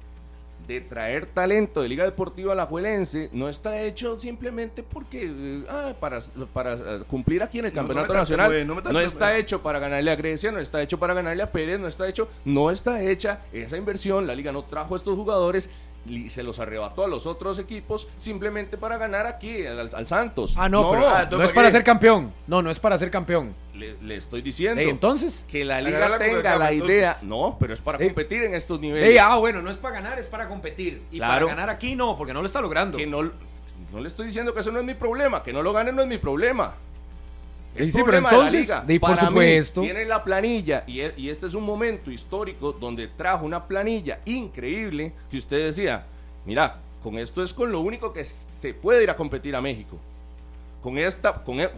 de traer talento de Liga Deportiva Alajuelense no está hecho simplemente porque eh, ah, para, para eh, cumplir aquí en el Campeonato Nacional. no, está hecho para ganarle a Grecia, no está hecho para ganarle a Pérez, no está hecho, no está hecha esa inversión. La liga no trajo a estos jugadores y se los arrebató a los otros equipos simplemente para ganar aquí al, Santos. Ah, no, no, ah, no es para ser campeón. No, no es para ser campeón. Le, estoy diciendo. entonces. Que la liga tenga la idea. No, pero es para competir en estos niveles. ah, bueno, no es para ganar, es para competir. Y para ganar aquí no, porque no lo está logrando. Que no, no le estoy diciendo que eso no es mi problema. Que no lo gane no es mi problema. Es sí, pero entonces, de la liga. por supuesto. tiene la planilla y, e, y, este es un momento histórico donde trajo una planilla increíble que usted decía, mira, con esto es con lo único que se puede ir a competir a México. Con esta, con, e,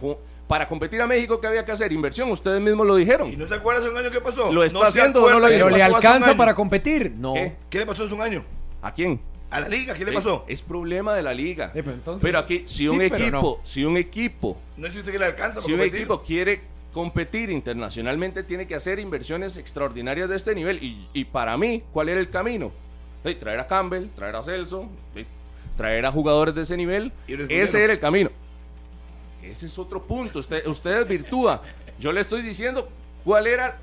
para competir a México, ¿qué había que hacer? Inversión, ustedes mismos lo dijeron. ¿Y no se acuerda hace un año qué pasó? ¿Lo está haciendo o no lo Pero le alcanza para competir. No. ¿Qué? le pasó hace un año? ¿A quién? A la liga, ¿qué le pasó? Es, problema de la liga. pero, aquí, si un equipo, si un equipo. No existe que le alcanza Si un equipo quiere competir internacionalmente, tiene que hacer inversiones extraordinarias de este nivel. Y, para mí, ¿cuál era el camino? traer a Campbell, traer a Celso, traer a jugadores de ese nivel. Ese era el camino. Ese es otro punto. Usted, usted virtúa. Yo le estoy diciendo cuál era.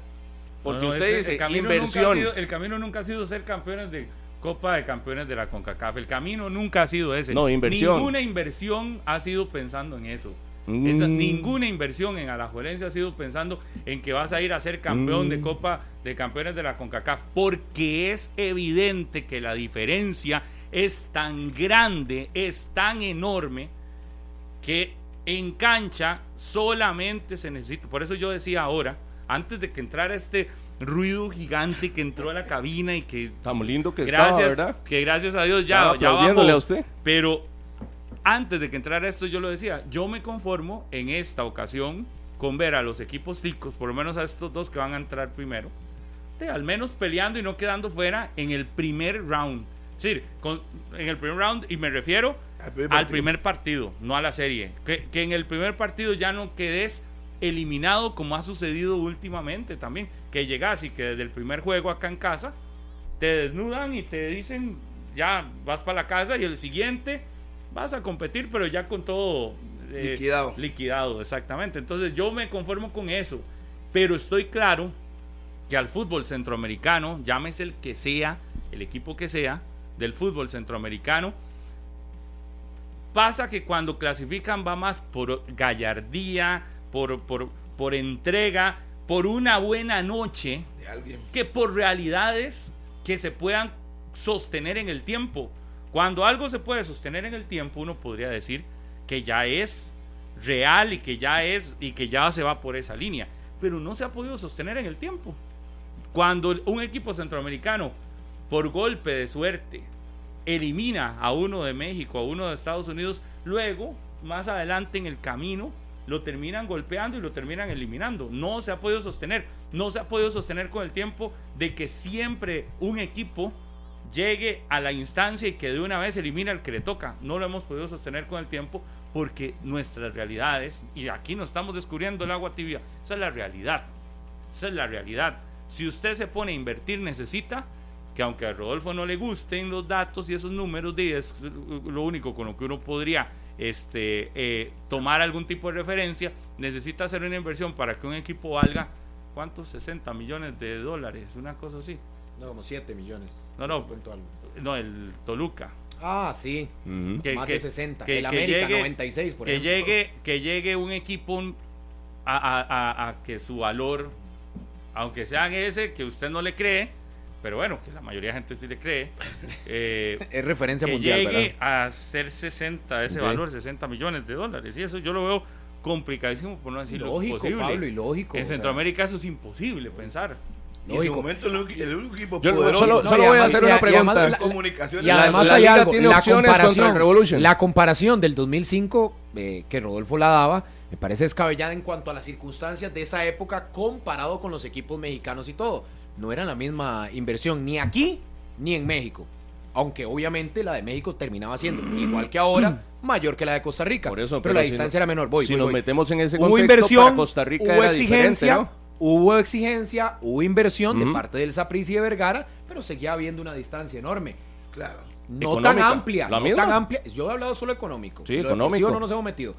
Porque usted dice inversión. el camino nunca ha sido ser campeones de Copa de Campeones de la CONCACAF. El camino nunca ha sido ese. No, inversión. Ninguna inversión ha sido pensando en eso. Mm. ninguna inversión en Alajuelense ha sido pensando en que vas a ir a ser campeón de mm. Copa de Campeones de la CONCACAF, porque es evidente que la diferencia es tan grande, es tan enorme, que en cancha solamente se necesita. Por eso yo decía ahora, antes de que entrara este ruido gigante que entró a la cabina y que estamos lindo que gracias, estaba, ¿verdad? Que gracias a Dios ya, ya a usted. Pero antes de que entrara esto yo lo decía, yo me conformo en esta ocasión con ver a los equipos ticos, por lo menos a estos dos que van a entrar primero, de al menos peleando y no quedando fuera en el primer round. Es decir, en el primer round, y me refiero al primer partido, no a la serie. Que, que en el primer partido ya no quedes eliminado como ha sucedido últimamente también, que llegas y que desde el primer juego acá en casa te desnudan y te dicen ya vas para la casa y el siguiente vas a competir pero ya con todo eh, liquidado. Liquidado, exactamente. Entonces yo me conformo con eso, pero estoy claro que al fútbol centroamericano, llámese el que sea, el equipo que sea, del fútbol centroamericano, pasa que cuando clasifican va más por gallardía, por, por, entrega, por una buena noche, que por realidades que se puedan sostener en el tiempo. Cuando algo se puede sostener en el tiempo, uno podría decir que ya es real y que ya es y que ya se va por esa línea, pero no se ha podido sostener en el tiempo. Cuando un equipo centroamericano por golpe de suerte elimina a uno de México, a uno de Estados Unidos, luego más adelante en el camino lo terminan golpeando y lo terminan eliminando. No se ha podido sostener. No se ha podido sostener con el tiempo de que siempre un equipo llegue a la instancia y que de una vez elimine al que le toca. No lo hemos podido sostener con el tiempo porque nuestras realidades, y aquí no estamos descubriendo el agua tibia, esa es la realidad. Esa es la realidad. Si usted se pone a invertir, necesita que aunque a Rodolfo no le gusten los datos y esos números, es lo único con lo que uno podría este, eh, tomar algún tipo de referencia, necesita hacer una inversión para que un equipo valga, ¿cuántos? 60 millones de dólares, una cosa así. No, como 7 millones. No, no, no, el Toluca. Ah, sí. que, Más de 60. Que, el América, 96, por que Llegue, que llegue un equipo a, a que su valor, aunque sean ese, que usted no le cree, pero bueno, que la mayoría de gente sí le cree. (laughs) Eh, es referencia que mundial. Llegue a ser 60, ese valor, 60 millones de dólares. Y eso yo lo veo complicadísimo, por no decir lógico, posible. Pablo, y lógico. En Centroamérica eso es imposible pensar. Y en su momento el, único equipo Yo solo, voy a hacer una pregunta. la, y además la, hay algo, tiene la comparación, La comparación del 2005 eh, que Rodolfo la daba me parece descabellada en cuanto a las circunstancias de esa época comparado con los equipos mexicanos y todo no era la misma inversión ni aquí ni en México. Aunque obviamente la de México terminaba siendo, igual que ahora, mayor que la de Costa Rica. Por eso, pero, la distancia era menor. Voy, si nos metemos en ese contexto, inversión, Costa Rica hubo exigencia, hubo exigencia, hubo inversión de parte del Saprissa y de Vergara, pero seguía habiendo una distancia enorme. Claro. No tan amplia, no tan amplia. Yo he hablado solo económico. Sí, económico. no nos hemos metido.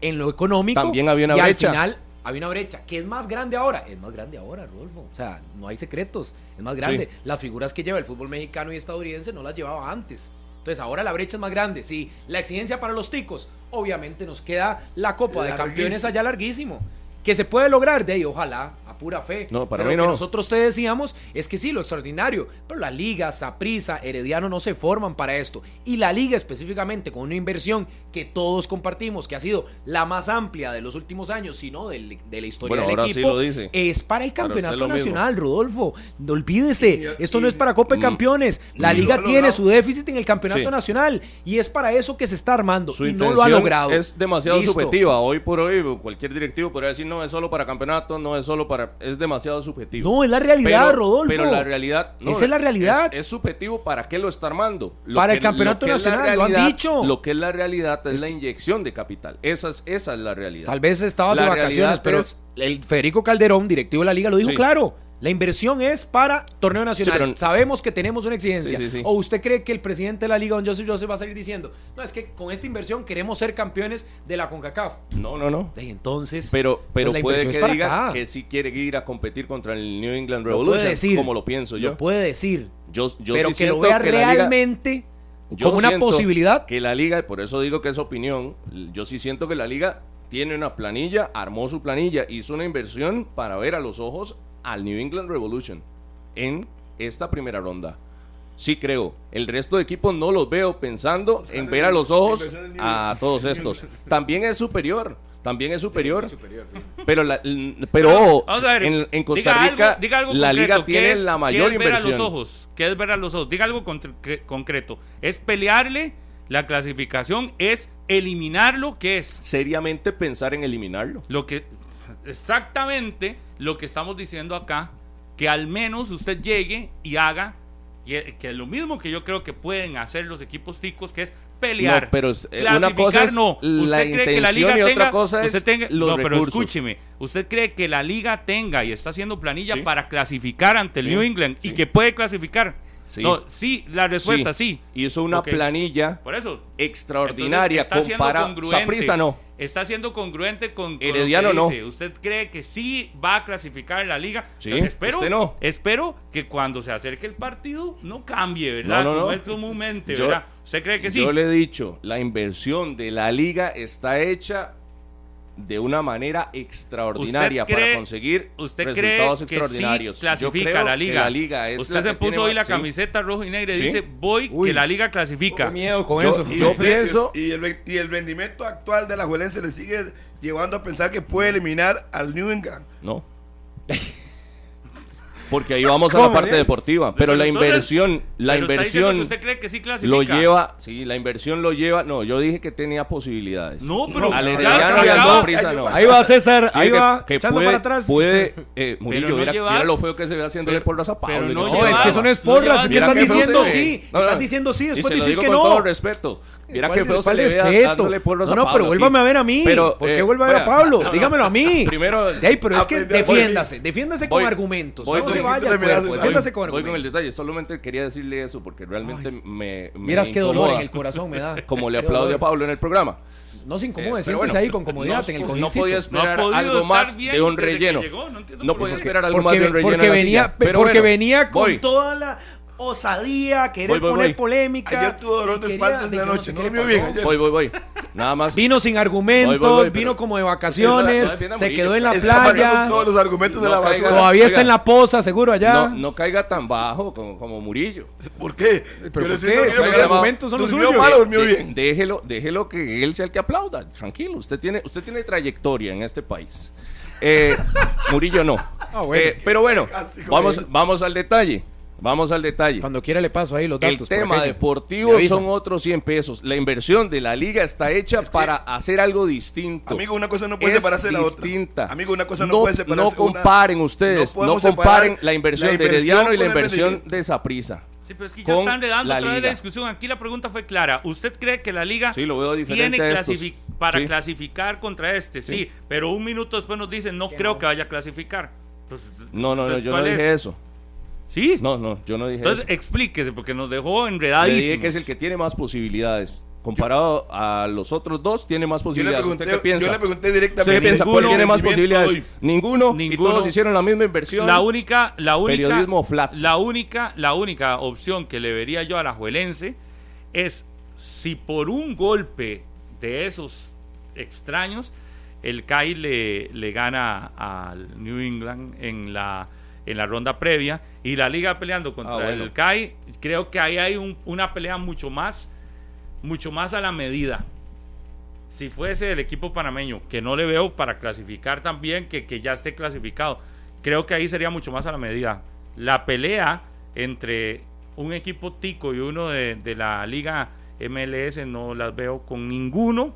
En lo económico. También había una y brecha. Al final había una brecha. ¿Qué es más grande ahora? Es más grande ahora, Rodolfo. O sea, no hay secretos. Es más grande. Las figuras que lleva el fútbol mexicano y estadounidense no las llevaba antes. Entonces ahora la brecha es más grande. Sí, la exigencia para los ticos. Obviamente nos queda la Copa de Campeones allá larguísimo. Que se puede lograr de ahí, ojalá, a pura fe. No, para pero mí lo que nosotros te decíamos es que sí, lo extraordinario. Pero la Liga, Saprisa, Herediano no se forman para esto. Y la Liga específicamente con una inversión que todos compartimos, que ha sido la más amplia de los últimos años, sino de, de la historia bueno, del ahora equipo, sí lo dice. es para el campeonato nacional, Rodolfo. No olvídese, esto no es para Copa de Mm. Campeones. La Liga tiene su déficit en el campeonato Sí. nacional. Y es para eso que se está armando. Su y no lo ha logrado. Es demasiado Listo. subjetiva. Hoy por hoy, cualquier directivo podría decir, no, es solo para campeonato, no es solo para... Es demasiado subjetivo. No, es la realidad, pero, Rodolfo. Pero la realidad... no, Esa es la realidad. Es, es subjetivo para qué lo está armando. Lo Para el campeonato nacional, lo han dicho. Lo que es la realidad es, la inyección de capital. Esa es, esa es la realidad. Tal vez estaba de vacaciones, realidad pero es- el Federico Calderón, directivo de la liga, lo dijo Sí. claro. La inversión es para torneo nacional. pero- Sabemos que tenemos una exigencia. Sí, sí, sí. ¿O usted cree que el presidente de la liga, don Joseph Joseph, va a salir diciendo, no, es que con esta inversión queremos ser campeones de la CONCACAF? No, no, no. Y entonces, Pero, pero pues puede que diga acá. que sí quiere ir a competir contra el New England Lo puede Revolution, decir. como lo pienso yo. lo puede decir. yo, yo pero que lo vea que la liga- realmente Yo como una posibilidad. Que la liga, y por eso digo que es opinión, yo sí siento que la liga tiene una planilla, armó su planilla, hizo una inversión para ver a los ojos al New England Revolution en esta primera ronda. Sí creo. El resto de equipos no los veo pensando en ver a los ojos a todos estos. También es superior. También es superior. Pero, la- pero ver, en, en Costa Rica algo- diga algo la concreto, liga ¿qué tiene es- la qué mayor es ver a inversión. los ojos? ¿Qué es ver a los ojos? Diga algo concreto. ¿Es pelearle la clasificación? ¿Es eliminarlo? ¿Qué es? Seriamente pensar en eliminarlo. Lo que exactamente lo que estamos diciendo acá, que al menos usted llegue y haga que, lo mismo que yo creo que pueden hacer los equipos ticos, que es pelear. No, pero es- eh, una Clasificar, cosa es no. la ¿Usted cree que la liga intención y otra tenga, cosa es usted tenga- los no, pero escúcheme, usted cree que la liga tenga y está haciendo planilla Sí. para clasificar ante el Sí, New England y que puede clasificar. Sí. No, sí, la respuesta sí. Hizo una planilla Por eso. extraordinaria comparada. no. Está siendo congruente con, con Herediano lo no. que dice. ¿Usted cree que sí va a clasificar en la liga? Sí, espero, usted no. espero que cuando se acerque el partido no cambie, ¿verdad? No, no, no. Comúnmente, Yo- ¿verdad? ¿Usted cree que sí? Yo le he dicho, la inversión de la liga está hecha de una manera extraordinaria ¿Usted cree- para conseguir ¿Usted cree resultados que sí extraordinarios. Yo clasifica creo la que liga? la liga es Usted la se que puso tiene hoy la sí. camiseta rojo y negra y Sí. dice, voy, Uy. que la liga clasifica. Miedo con Yo- eso. yo pienso- Y el, y el rendimiento actual de la Juelense le sigue llevando a pensar que puede eliminar al New England. No. (laughs) Porque ahí vamos a la ¿Cómo, parte deportiva. Pero la entonces- inversión, la pero inversión que usted cree que sí clasifica. lo lleva, sí, la inversión lo lleva. No, yo dije que tenía posibilidades. No, pero al Herediano y al Saprissa no. Ahí va César, ahí va, que echando puede, para atrás. Puede, eh, (laughs) Murillo, no mira, llevas- mira lo feo que se ve haciéndole pero- por los zapatos. pero no No, llevas- es que eso no es no porras, que feo diciendo sí, No, estás no. diciendo sí, después decís que con no. todo respeto. Mira ¿Cuál- qué feo se le ve dándole porros No, a no, Pablo pero vuélvame a ver a mí. Pero, ¿Por qué eh, vuelve a ver a Pablo? no, no. Dígamelo a mí. Primero, pero es que a- defiéndase, defiéndase con voy- argumentos. Voy no con- se vaya al Voy- defiéndase con Voy con el detalle, solamente quería decirle eso porque realmente me, me Miras qué dolor en el corazón me da. (laughs) Como le aplaude a Pablo en el programa. No se Eh, incomode, pero siéntese bueno, ahí con comodidad no, en el no cojincito. podía No ha esperar algo más de un relleno. llegó, no podía esperar algo más de un relleno. porque venía, porque bueno, venía con voy. toda la osadía, querer Voy, voy, poner voy. polémica. Ayer tuvo dolor de y espalda quería- en la de noche, sé no durmió bien ayer. Voy, voy, voy. Nada más. Vino sin argumentos, Voy, voy, voy, vino como de No, vacaciones, no defienda a se quedó en la Está playa. todos los argumentos de No la caiga. basura. Todavía está en la posa, seguro allá. No, no caiga tan bajo como, como Murillo. ¿Por qué? ¿Pero Yo por qué? los me- argumentos son los ¿Durmió suyos. mal o durmió De- bien? déjelo, déjelo que él sea el que aplauda. Tranquilo, usted tiene, usted tiene trayectoria en este país. Eh, Murillo no. Ah, bueno. Eh, pero bueno, vamos, vamos al detalle. Vamos al detalle. Cuando quiera le paso ahí los El datos. por tema deportivo son otros 100 pesos. La inversión de la liga está hecha para hacer algo distinto. Amigo, una cosa no puede Es separarse de la otra. distinta. Amigo, una cosa no puede separarse No una- comparen ustedes, no no, comparen la inversión la de Herediano y la el inversión de Saprisa. Sí, pero es que ya están redando otra vez la discusión. Aquí la pregunta fue clara. ¿Usted cree que la liga Sí, lo veo diferente tiene para Sí. clasificar contra este? Sí. pero un minuto después nos dicen no creo no. que vaya a clasificar. Pues, no, no, no, yo no dije eso. ¿Sí? No, no, yo no dije Entonces, explíquese, porque nos dejó enredadísimos. Le dije que es el que tiene más posibilidades. Comparado a los otros dos, tiene más posibilidades. Yo le pregunté, piensa? Yo le pregunté directamente. piensa cuál tiene más posibilidades? Ninguno, Ninguno. Y todos hicieron la misma inversión. La única, la única, periodismo flat. La única, la única opción que le vería yo a la Juelense es si por un golpe de esos extraños el CAI le, le gana al New England en la, en la ronda previa y la liga peleando contra ah, el CAI, creo que ahí hay una pelea mucho más, mucho más a la medida. Si fuese el equipo panameño, que no le veo para clasificar también, que, que ya esté clasificado, creo que ahí sería mucho más a la medida. La pelea entre un equipo tico y uno de, de la liga MLS no las veo con ninguno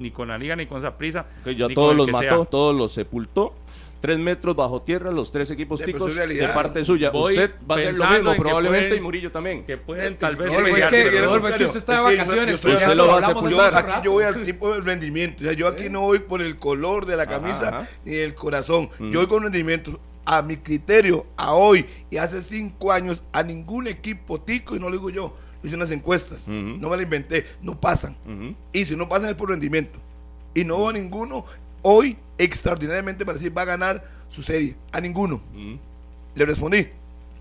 ni con la liga ni con esa prisa. Que ya todos los mató, todos los sepultó. Tres metros bajo tierra, los tres equipos pues, ticos de parte suya. usted va a hacer lo mismo, probablemente, y Murillo también. Que pueden, tal vez. No, es que, es que usted está de vacaciones. Yo, usted lo va a sepultar. Aquí yo voy al tipo de rendimiento. O sea, yo aquí no voy por el color de la camisa ni el corazón. Yo voy con rendimiento a mi criterio, a hoy y hace cinco años, a ningún equipo tico, y no lo digo yo, hice unas encuestas, no me la inventé, no pasan. Y si no pasan es por rendimiento. Y no hubo ninguno hoy extraordinariamente para decir va a ganar su serie. A ninguno. Le respondí.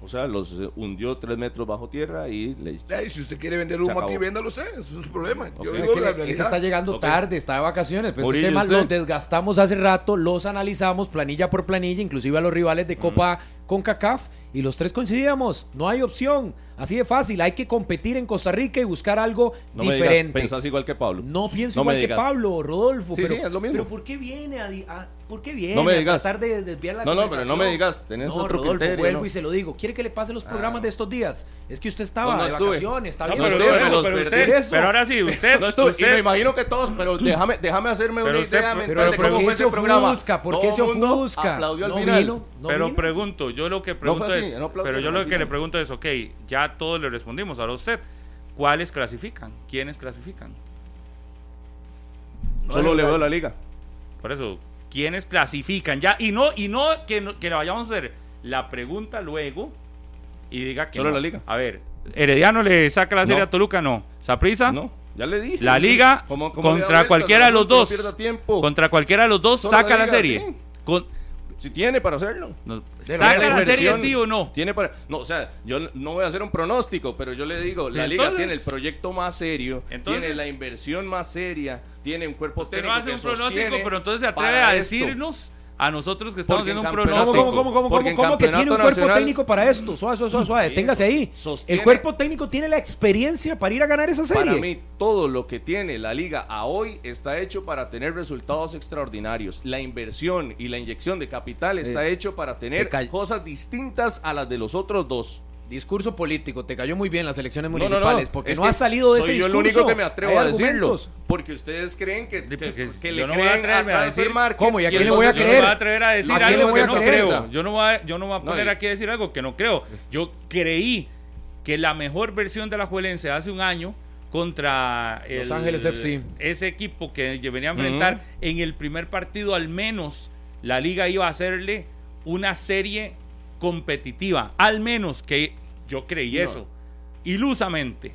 O sea, los eh, hundió tres metros bajo tierra y le. si usted quiere vender humo aquí, véndalo usted. Eso es su problema. Yo digo la realidad. está llegando tarde, está de vacaciones. Pero estos temas los desgastamos hace rato, los analizamos planilla por planilla, inclusive a los rivales de Copa con CACAF y los tres coincidíamos. No hay opción. Así de fácil. Hay que competir en Costa Rica y buscar algo diferente. pensás igual que Pablo. No pienso igual que Pablo, Rodolfo. Sí, pero, sí, es lo mismo. pero ¿por qué viene a, ¿por qué viene no me digas. a tratar de desviar la No, no, pero no me digas. Tenés no, otro Rodolfo, criterio, vuelvo y se lo digo. ¿Quiere que le pase los programas ah. de estos días? Es que usted estaba no, de vacaciones, está bien. Pero, pero, usted, pero ahora sí, usted. No estuve. Y me imagino que todos, pero (laughs) déjame, déjame hacerme una idea mental de cómo fue ese programa. ¿Por qué se ofusca? Aplaudió al final. Pero pregunto, yo lo que pregunto pero yo lo que le pregunto es, ok, ya todos le respondimos, ahora usted, ¿cuáles clasifican? ¿Quiénes clasifican? Solo le veo la liga. Por eso, ¿quiénes clasifican? Ya, y no, y no que, que le vayamos a hacer la pregunta luego y diga que. Solo la liga. A ver, Herediano le saca la serie a Toluca, no. ¿Saprisa? No. Ya le dije. La liga contra cualquiera de los dos. Contra cualquiera de los dos saca la, serie. Con, si tiene para hacerlo. ¿Saca la serie sí o no? Tiene para, no, o sea, yo no voy a hacer un pronóstico, pero yo le digo, la liga tiene el proyecto más serio, tiene la inversión más seria, tiene un cuerpo técnico no hace un pronóstico, pero entonces se atreve a decirnos a nosotros que estamos haciendo un pronóstico. ¿Cómo, cómo, cómo, cómo, cómo que tiene un cuerpo técnico para esto? Suave, suave, suave, Téngase ahí. el cuerpo técnico tiene la experiencia para ir a ganar esa serie. Para mí, todo lo que tiene la liga a hoy está hecho para tener resultados extraordinarios. La inversión y la inyección de capital está eh, hecho para tener cosas distintas a las de los otros dos discurso político, te cayó muy bien las elecciones municipales, porque no ha salido de ese discurso. Soy yo el único que me atrevo a decirlo, porque ustedes creen que, que, le creen a, a decir ¿Cómo? ¿Y a quién le voy a creer? Yo no voy a atrever a decir algo que no creo. Yo no voy a, yo no voy a poner aquí a decir algo que no creo. Yo creí que la mejor versión de la Juelense hace un año contra Los Ángeles FC. ese equipo que venía a enfrentar en el primer partido al menos la liga iba a hacerle una serie competitiva, al menos que yo creí eso, ilusamente.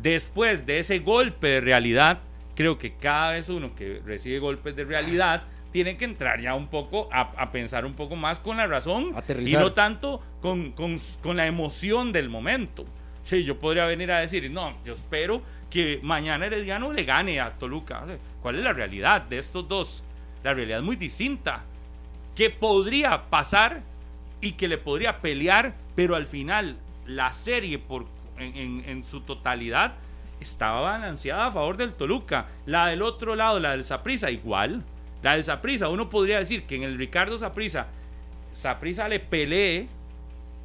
Después de ese golpe de realidad, creo que cada vez uno que recibe golpes de realidad tiene que entrar ya un poco a, pensar un poco más con la razón y no tanto con, con, la emoción del momento. Sí, yo podría venir a decir, no, yo espero que mañana Herediano le gane a Toluca. ¿Cuál es la realidad de estos dos? La realidad es muy distinta. ¿Qué podría pasar y que le podría pelear, pero al final la serie por, en, su totalidad estaba balanceada a favor del Toluca. La del otro lado, la del Saprisa, igual. La del Saprisa, uno podría decir que en el Ricardo Saprisa, Saprisa le pelee,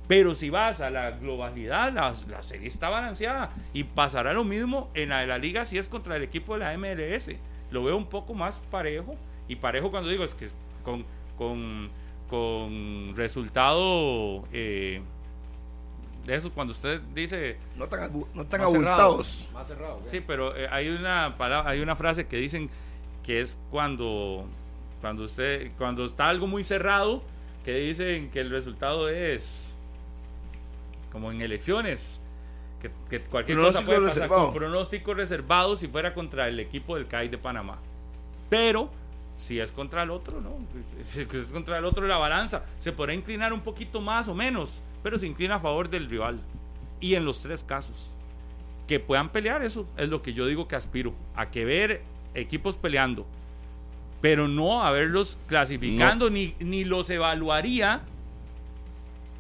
pero si vas a la globalidad, la, la, serie está balanceada. Y pasará lo mismo en la de la liga si es contra el equipo de la MLS. Lo veo un poco más parejo. Y parejo cuando digo es que con, con con resultado eh, de eso cuando usted dice no tan, no tan abultados más cerrado, sí pero eh, hay una palabra hay una frase que dicen que es cuando cuando usted cuando está algo muy cerrado que dicen que el resultado es como en elecciones, que, cualquier cosa puede pasar reservado. con pronóstico reservado si fuera contra el equipo del CAI de Panamá. Pero si es contra el otro, no. (laughs) Si es contra el otro la balanza se podrá inclinar un poquito más o menos, pero se inclina a favor del rival. Y en los tres casos, que puedan pelear, eso es lo que yo digo que aspiro, a que ver equipos peleando, pero no a verlos clasificando, Ni, ni los evaluaría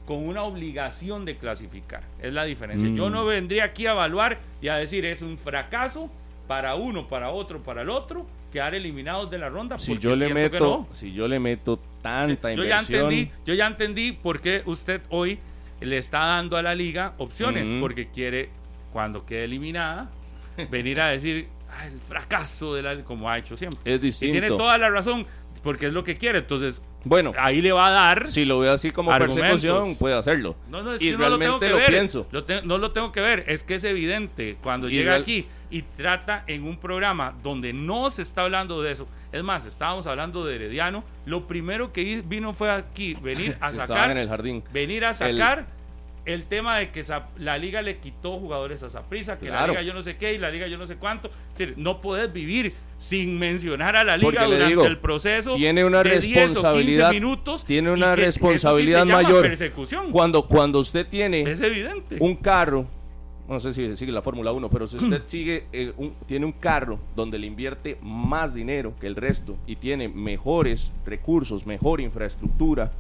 con una obligación de clasificar. Es la diferencia. Yo no mm. vendría aquí a evaluar y a decir es un fracaso para uno, para otro, para el otro, quedar eliminados de la ronda. Si yo le meto, si yo le meto tanta yo Ya entendí, yo ya entendí por qué usted hoy le está dando a la liga opciones, porque quiere, cuando quede eliminada, (laughs) venir a decir ah, el fracaso de la como ha hecho siempre. Es distinto. Y tiene toda la razón, porque es lo que quiere. Entonces, bueno, ahí le va a dar. Si lo ve así como persecución, puede hacerlo. No, no, es y que realmente no lo, tengo que ver. pienso. no lo tengo que ver. Es que es evidente cuando llega aquí y trata en un programa donde no se está hablando de eso. Es más, estábamos hablando de Herediano. Lo primero que vino fue aquí venir a (laughs) sacar. en el jardín. Venir a sacar el tema de que la liga le quitó jugadores a Saprisa, que la liga yo no sé qué y la liga yo no sé cuánto. no puedes vivir sin mencionar a la liga durante el proceso. Tiene una responsabilidad. minutos tiene una responsabilidad mayor. Cuando, cuando usted tiene evidente. un carro, no sé si sigue la Fórmula 1, pero si usted (clears throat) sigue, eh, tiene un carro donde le invierte más dinero que el resto y tiene mejores recursos, mejor infraestructura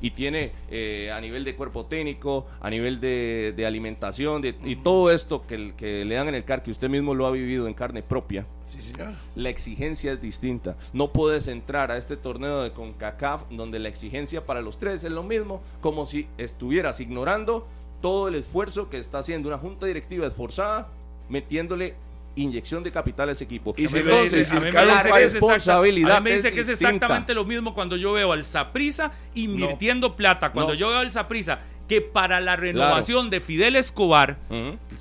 y tiene eh, a nivel de cuerpo técnico, a nivel de, alimentación y todo esto que, que, le dan en el CAR, que usted mismo lo ha vivido en carne propia. Sí, señor. La exigencia es distinta. No puedes entrar a este torneo de CONCACAF donde la exigencia para los tres es lo mismo, como si estuvieras ignorando todo el esfuerzo que está haciendo una junta directiva esforzada, metiéndole inyección de capital a ese equipo. Y entonces, a mí la responsabilidad. me dice que es exactamente lo mismo cuando yo veo al Saprisa invirtiendo plata. Cuando yo veo al Saprisa que para la renovación de Fidel Escobar,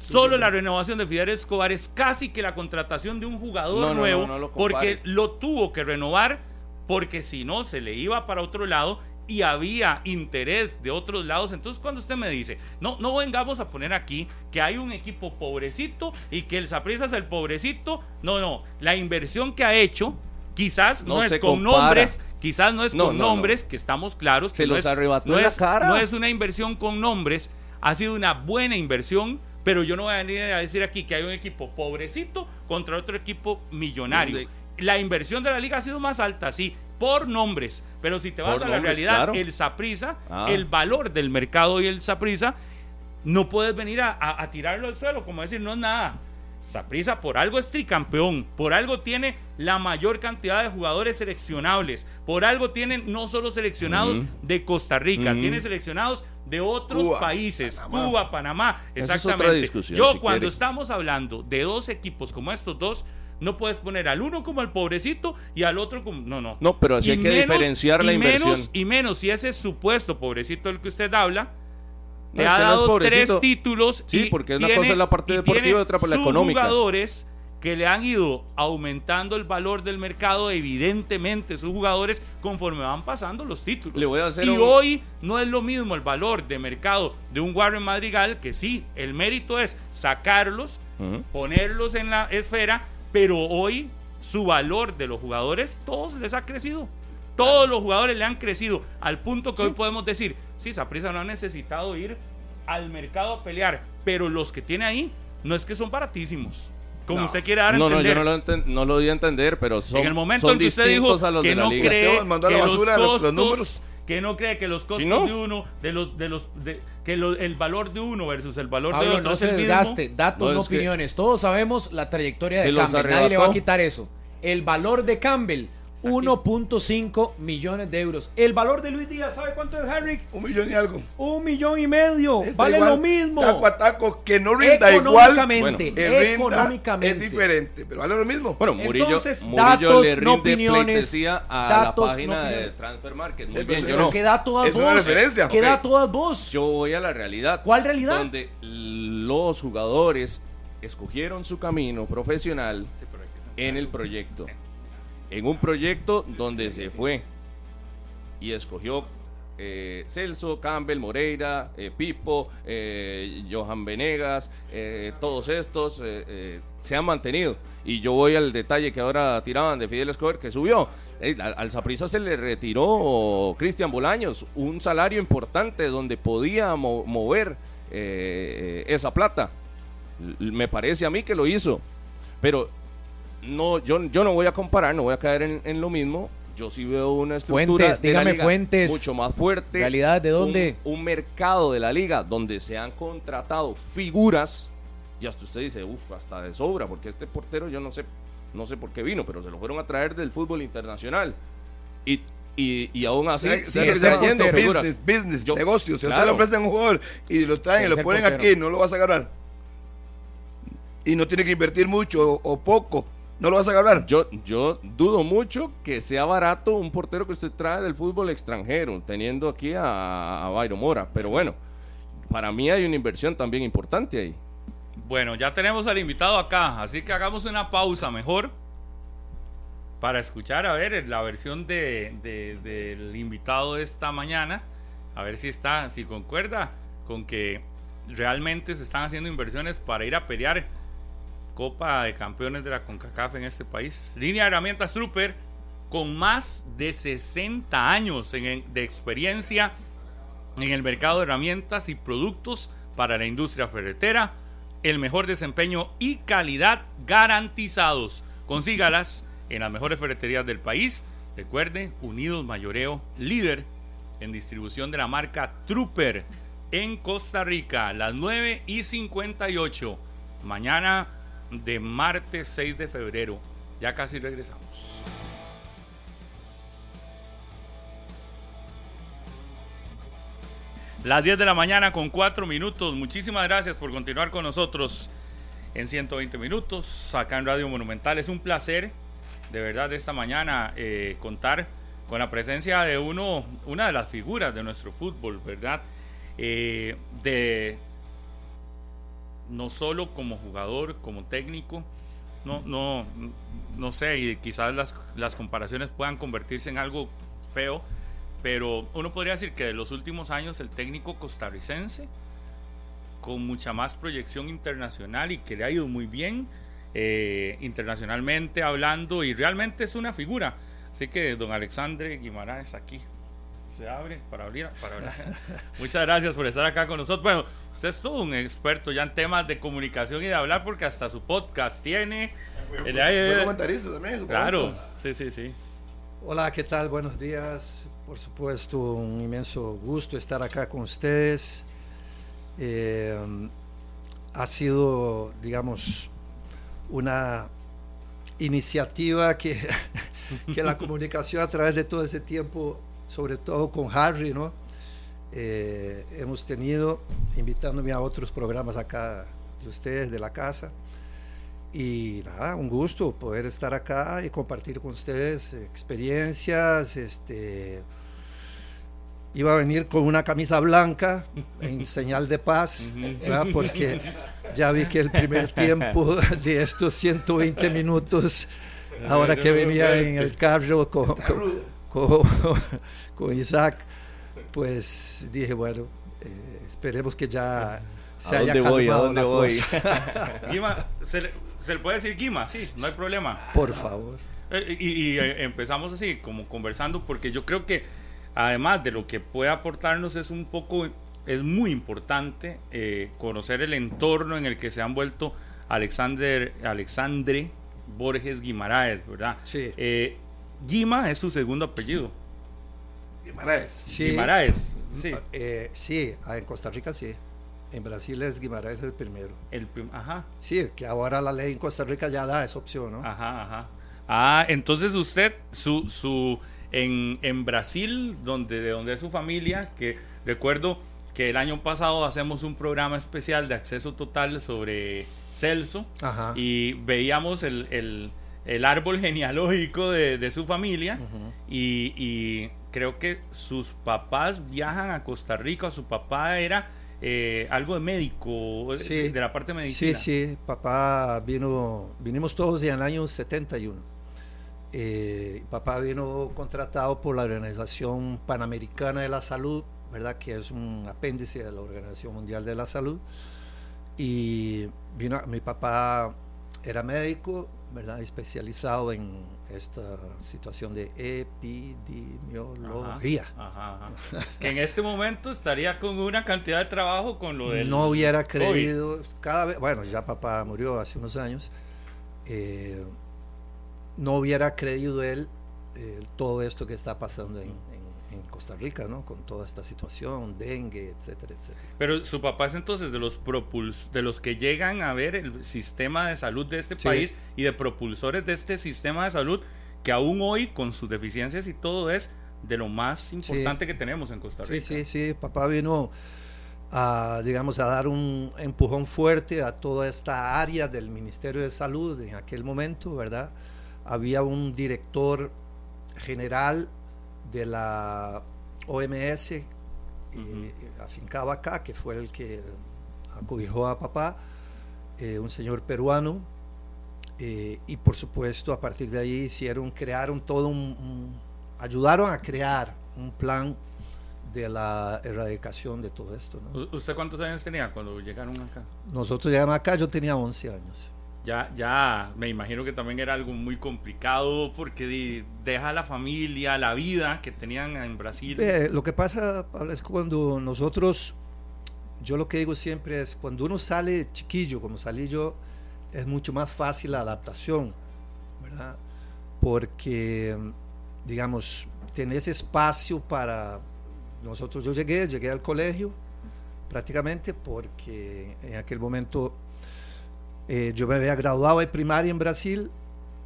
solo la renovación de Fidel Escobar es casi que la contratación de un jugador nuevo, porque lo tuvo que renovar, porque si no se le iba para otro lado y había interés de otros lados. Entonces, cuando usted me dice, no, no vengamos a poner aquí que hay un equipo pobrecito y que el Saprissa es el pobrecito. No, no. La inversión que ha hecho, quizás no, es con nombres, quizás no es con nombres, que estamos claros que se los es, arrebató no la es, cara. No es una inversión con nombres, ha sido una buena inversión. Pero yo no voy a venir a decir aquí que hay un equipo pobrecito contra otro equipo millonario. La inversión de la liga ha sido más alta, sí, por nombres. Pero si te vas a la realidad, el Saprisa, ah. el valor del mercado y el Saprisa, no puedes venir a, tirarlo al suelo, como decir, no es nada. Saprisa por algo es tricampeón, por algo tiene la mayor cantidad de jugadores seleccionables, por algo tiene no solo seleccionados de Costa Rica, tiene seleccionados de otros países, Cuba, Panamá, exactamente. Yo cuando estamos hablando de dos equipos como estos dos, no puedes poner al uno como el pobrecito y al otro como. No, no. No, pero así hay que diferenciar la inversión. Menos, y menos si ese supuesto pobrecito del que usted habla. Te ha dado tres títulos. Sí, porque una cosa es la parte deportiva y otra por la económica. jugadores que le han ido aumentando el valor del mercado, evidentemente, sus jugadores, conforme van pasando los títulos. Le voy a hacer y hoy no es lo mismo el valor de mercado de un Warren Madrigal, que sí, el mérito es sacarlos, ponerlos en la esfera, pero hoy su valor de los jugadores, todos les ha crecido. Todos los jugadores le han crecido al punto que hoy podemos decir, sí, Saprisa no ha necesitado ir al mercado a pelear, pero los que tiene ahí no es que son baratísimos. Como usted quiere dar a no, entender. No, yo no lo, no lo di a entender, pero son En el momento en que usted dijo que no cree que los, números que no cree que los costos de uno, de los, de los, de, que el valor de uno versus el valor de otro no se desgaste, datos, no, opiniones. Todos sabemos la trayectoria de Campbell, nadie le va a quitar eso. El valor de Campbell 1.5 millones de euros. El valor de Luis Díaz, ¿sabe cuánto es, Harry? Un millón y algo. Un millón y medio. vale lo mismo. Taco a taco, que no rinda igual. económicamente. es diferente, pero vale lo mismo. Bueno, Murillo, Entonces, Murillo datos, le rinde no opiniones, a datos, la página de Transfer Market. Muy bien, yo no. ¿Qué todas vos? referencia. ¿Qué todas vos? Yo voy a la realidad. ¿Cuál realidad? Donde los jugadores escogieron su camino profesional en el proyecto (laughs) en un proyecto donde se fue y escogió eh, Celso, Campbell, Moreira, eh, Pipo, eh, Johan Venegas, todos estos se han mantenido. Y yo voy al detalle que ahora tiraban de Fidel Escobar, que subió. al Zaprisa se le retiró Cristian Bolaños, un salario importante donde podía mover esa plata. Me parece a mí que lo hizo. Pero no, yo, yo no voy a comparar, no voy a caer en lo mismo yo sí veo una estructura dígame fuentes, mucho más fuerte. ¿Realidad de dónde? Un, mercado de la liga donde se han contratado figuras y hasta usted dice, uff, hasta de sobra, porque este portero yo no sé, no sé por qué vino, pero se lo fueron a traer del fútbol internacional. Y y, y, aún así sigue trayendo figuras. Business, business negocio. Si usted le ofrecen un jugador y lo traen y lo ponen aquí, no lo vas a agarrar. Y no tiene que invertir mucho o poco ¿No lo vas a agarrar? Yo, yo dudo mucho que sea barato un portero que usted trae del fútbol extranjero, teniendo aquí a, a Byron Mora. Pero bueno, para mí hay una inversión también importante ahí. Bueno, ya tenemos al invitado acá, así que hagamos una pausa mejor para escuchar, a ver, la versión de, del invitado de esta mañana, a ver si está, si concuerda con que realmente se están haciendo inversiones para ir a pelear Copa de Campeones de la CONCACAF en este país. Línea de herramientas Trooper con más de 60 años de experiencia en el mercado de herramientas y productos para la industria ferretera. El mejor desempeño y calidad garantizados. Consígalas en las mejores ferreterías del país. Recuerde, Unidos Mayoreo, líder en distribución de la marca Trooper en Costa Rica, las 9 y 58. Mañana de martes 6 de febrero. Ya casi regresamos. Las 10 de la mañana con 4 minutos. Muchísimas gracias por continuar con nosotros en 120 minutos acá en Radio Monumental. Es un placer, de verdad, esta mañana eh, contar con la presencia de uno, una de las figuras de nuestro fútbol, ¿verdad? Eh, de no solo como jugador, como técnico, no, no, no sé, y quizás las, las comparaciones puedan convertirse en algo feo, pero uno podría decir que de los últimos años el técnico costarricense, con mucha más proyección internacional y que le ha ido muy bien eh, internacionalmente hablando, y realmente es una figura. Así que don Alexandre Guimaraes aquí se abre para abrir. Para (laughs) Muchas gracias por estar acá con nosotros. Bueno, usted es todo un experto ya en temas de comunicación y de hablar porque hasta su podcast tiene. Fue, comentarista también. Claro, sí, sí, sí. Hola, ¿qué tal? Buenos días. Por supuesto, un inmenso gusto estar acá con ustedes. Eh, ha sido, digamos, una iniciativa que, (laughs) que la comunicación a través de todo ese tiempo sobre todo con Harry, ¿no? Eh, hemos tenido, invitándome a otros programas acá de ustedes, de la casa. Y nada, un gusto poder estar acá y compartir con ustedes experiencias. Este, iba a venir con una camisa blanca en (laughs) señal de paz, porque ya vi que el primer tiempo (laughs) de estos 120 minutos, ahora que venía en el carro con con, (laughs) Isaac, pues dije, bueno, eh, esperemos que ya se haya calmado la cosa. (laughs) Guima, ¿se le, puede decir Guima? Sí, no hay problema. Por favor. Eh, y, eh, empezamos así, como conversando, porque yo creo que además de lo que puede aportarnos es un poco, es muy importante conocer el entorno en el que se han vuelto Alexander, Alexandre Borges Guimaraes, ¿verdad? Sí. Guima es su segundo apellido. Guimaraes. Sí. Guimaraes, sí. Eh, sí, ah, en Costa Rica sí. En Brasil es Guimaraes el primero. El ajá. Sí, que ahora la ley en Costa Rica ya da esa opción, ¿no? Ajá, ajá. Ah, entonces usted, su, su, en, en Brasil, donde, de donde es su familia, que recuerdo que el año pasado hacemos un programa especial de acceso total sobre Celso Ajá. y veíamos el el árbol genealógico de, su familia y, creo que sus papás viajan a Costa Rica, su papá era eh, algo de médico, de la parte médica Sí, sí, papá vino, vinimos todos en el año 71. Eh, papá vino contratado por la Organización Panamericana de la Salud, ¿verdad? Que es un apéndice de la Organización Mundial de la Salud. Y vino, mi papá era médico, ¿verdad? Especializado en esta situación de epidemiología. que en este momento estaría con una cantidad de trabajo con lo del... No hubiera creído, cada vez, bueno, ya papá murió hace unos años, eh, no hubiera creído él eh, todo esto que está pasando en, Costa Rica, ¿no? Con toda esta situación, dengue, etcétera, etcétera. Pero su papá es entonces de los propuls de los que llegan a ver el sistema de salud de este país y de propulsores de este sistema de salud que aún hoy con sus deficiencias y todo es de lo más importante que tenemos en Costa Rica. Sí, sí, sí, papá vino a, digamos, a dar un empujón fuerte a toda esta área del Ministerio de Salud en aquel momento, ¿verdad? Había un director general de la OMS eh, afincado acá, que fue el que acobijó a papá, eh, un señor peruano, eh, y por supuesto a partir de ahí hicieron, crearon todo un, ayudaron a crear un plan de la erradicación de todo esto. ¿Usted cuántos años tenía cuando llegaron acá? Nosotros llegamos acá, yo tenía 11 años ya, ya me imagino que también era algo muy complicado porque deja la familia, la vida que tenían en Brasil. lo que pasa, Pablo, es cuando nosotros, yo lo que digo siempre es, cuando uno sale chiquillo, como salí yo, es mucho más fácil la adaptación, ¿verdad? Porque, digamos, tenés espacio para... Nosotros, yo llegué, llegué al colegio prácticamente porque en aquel momento eh, yo me había graduado de primaria en Brasil.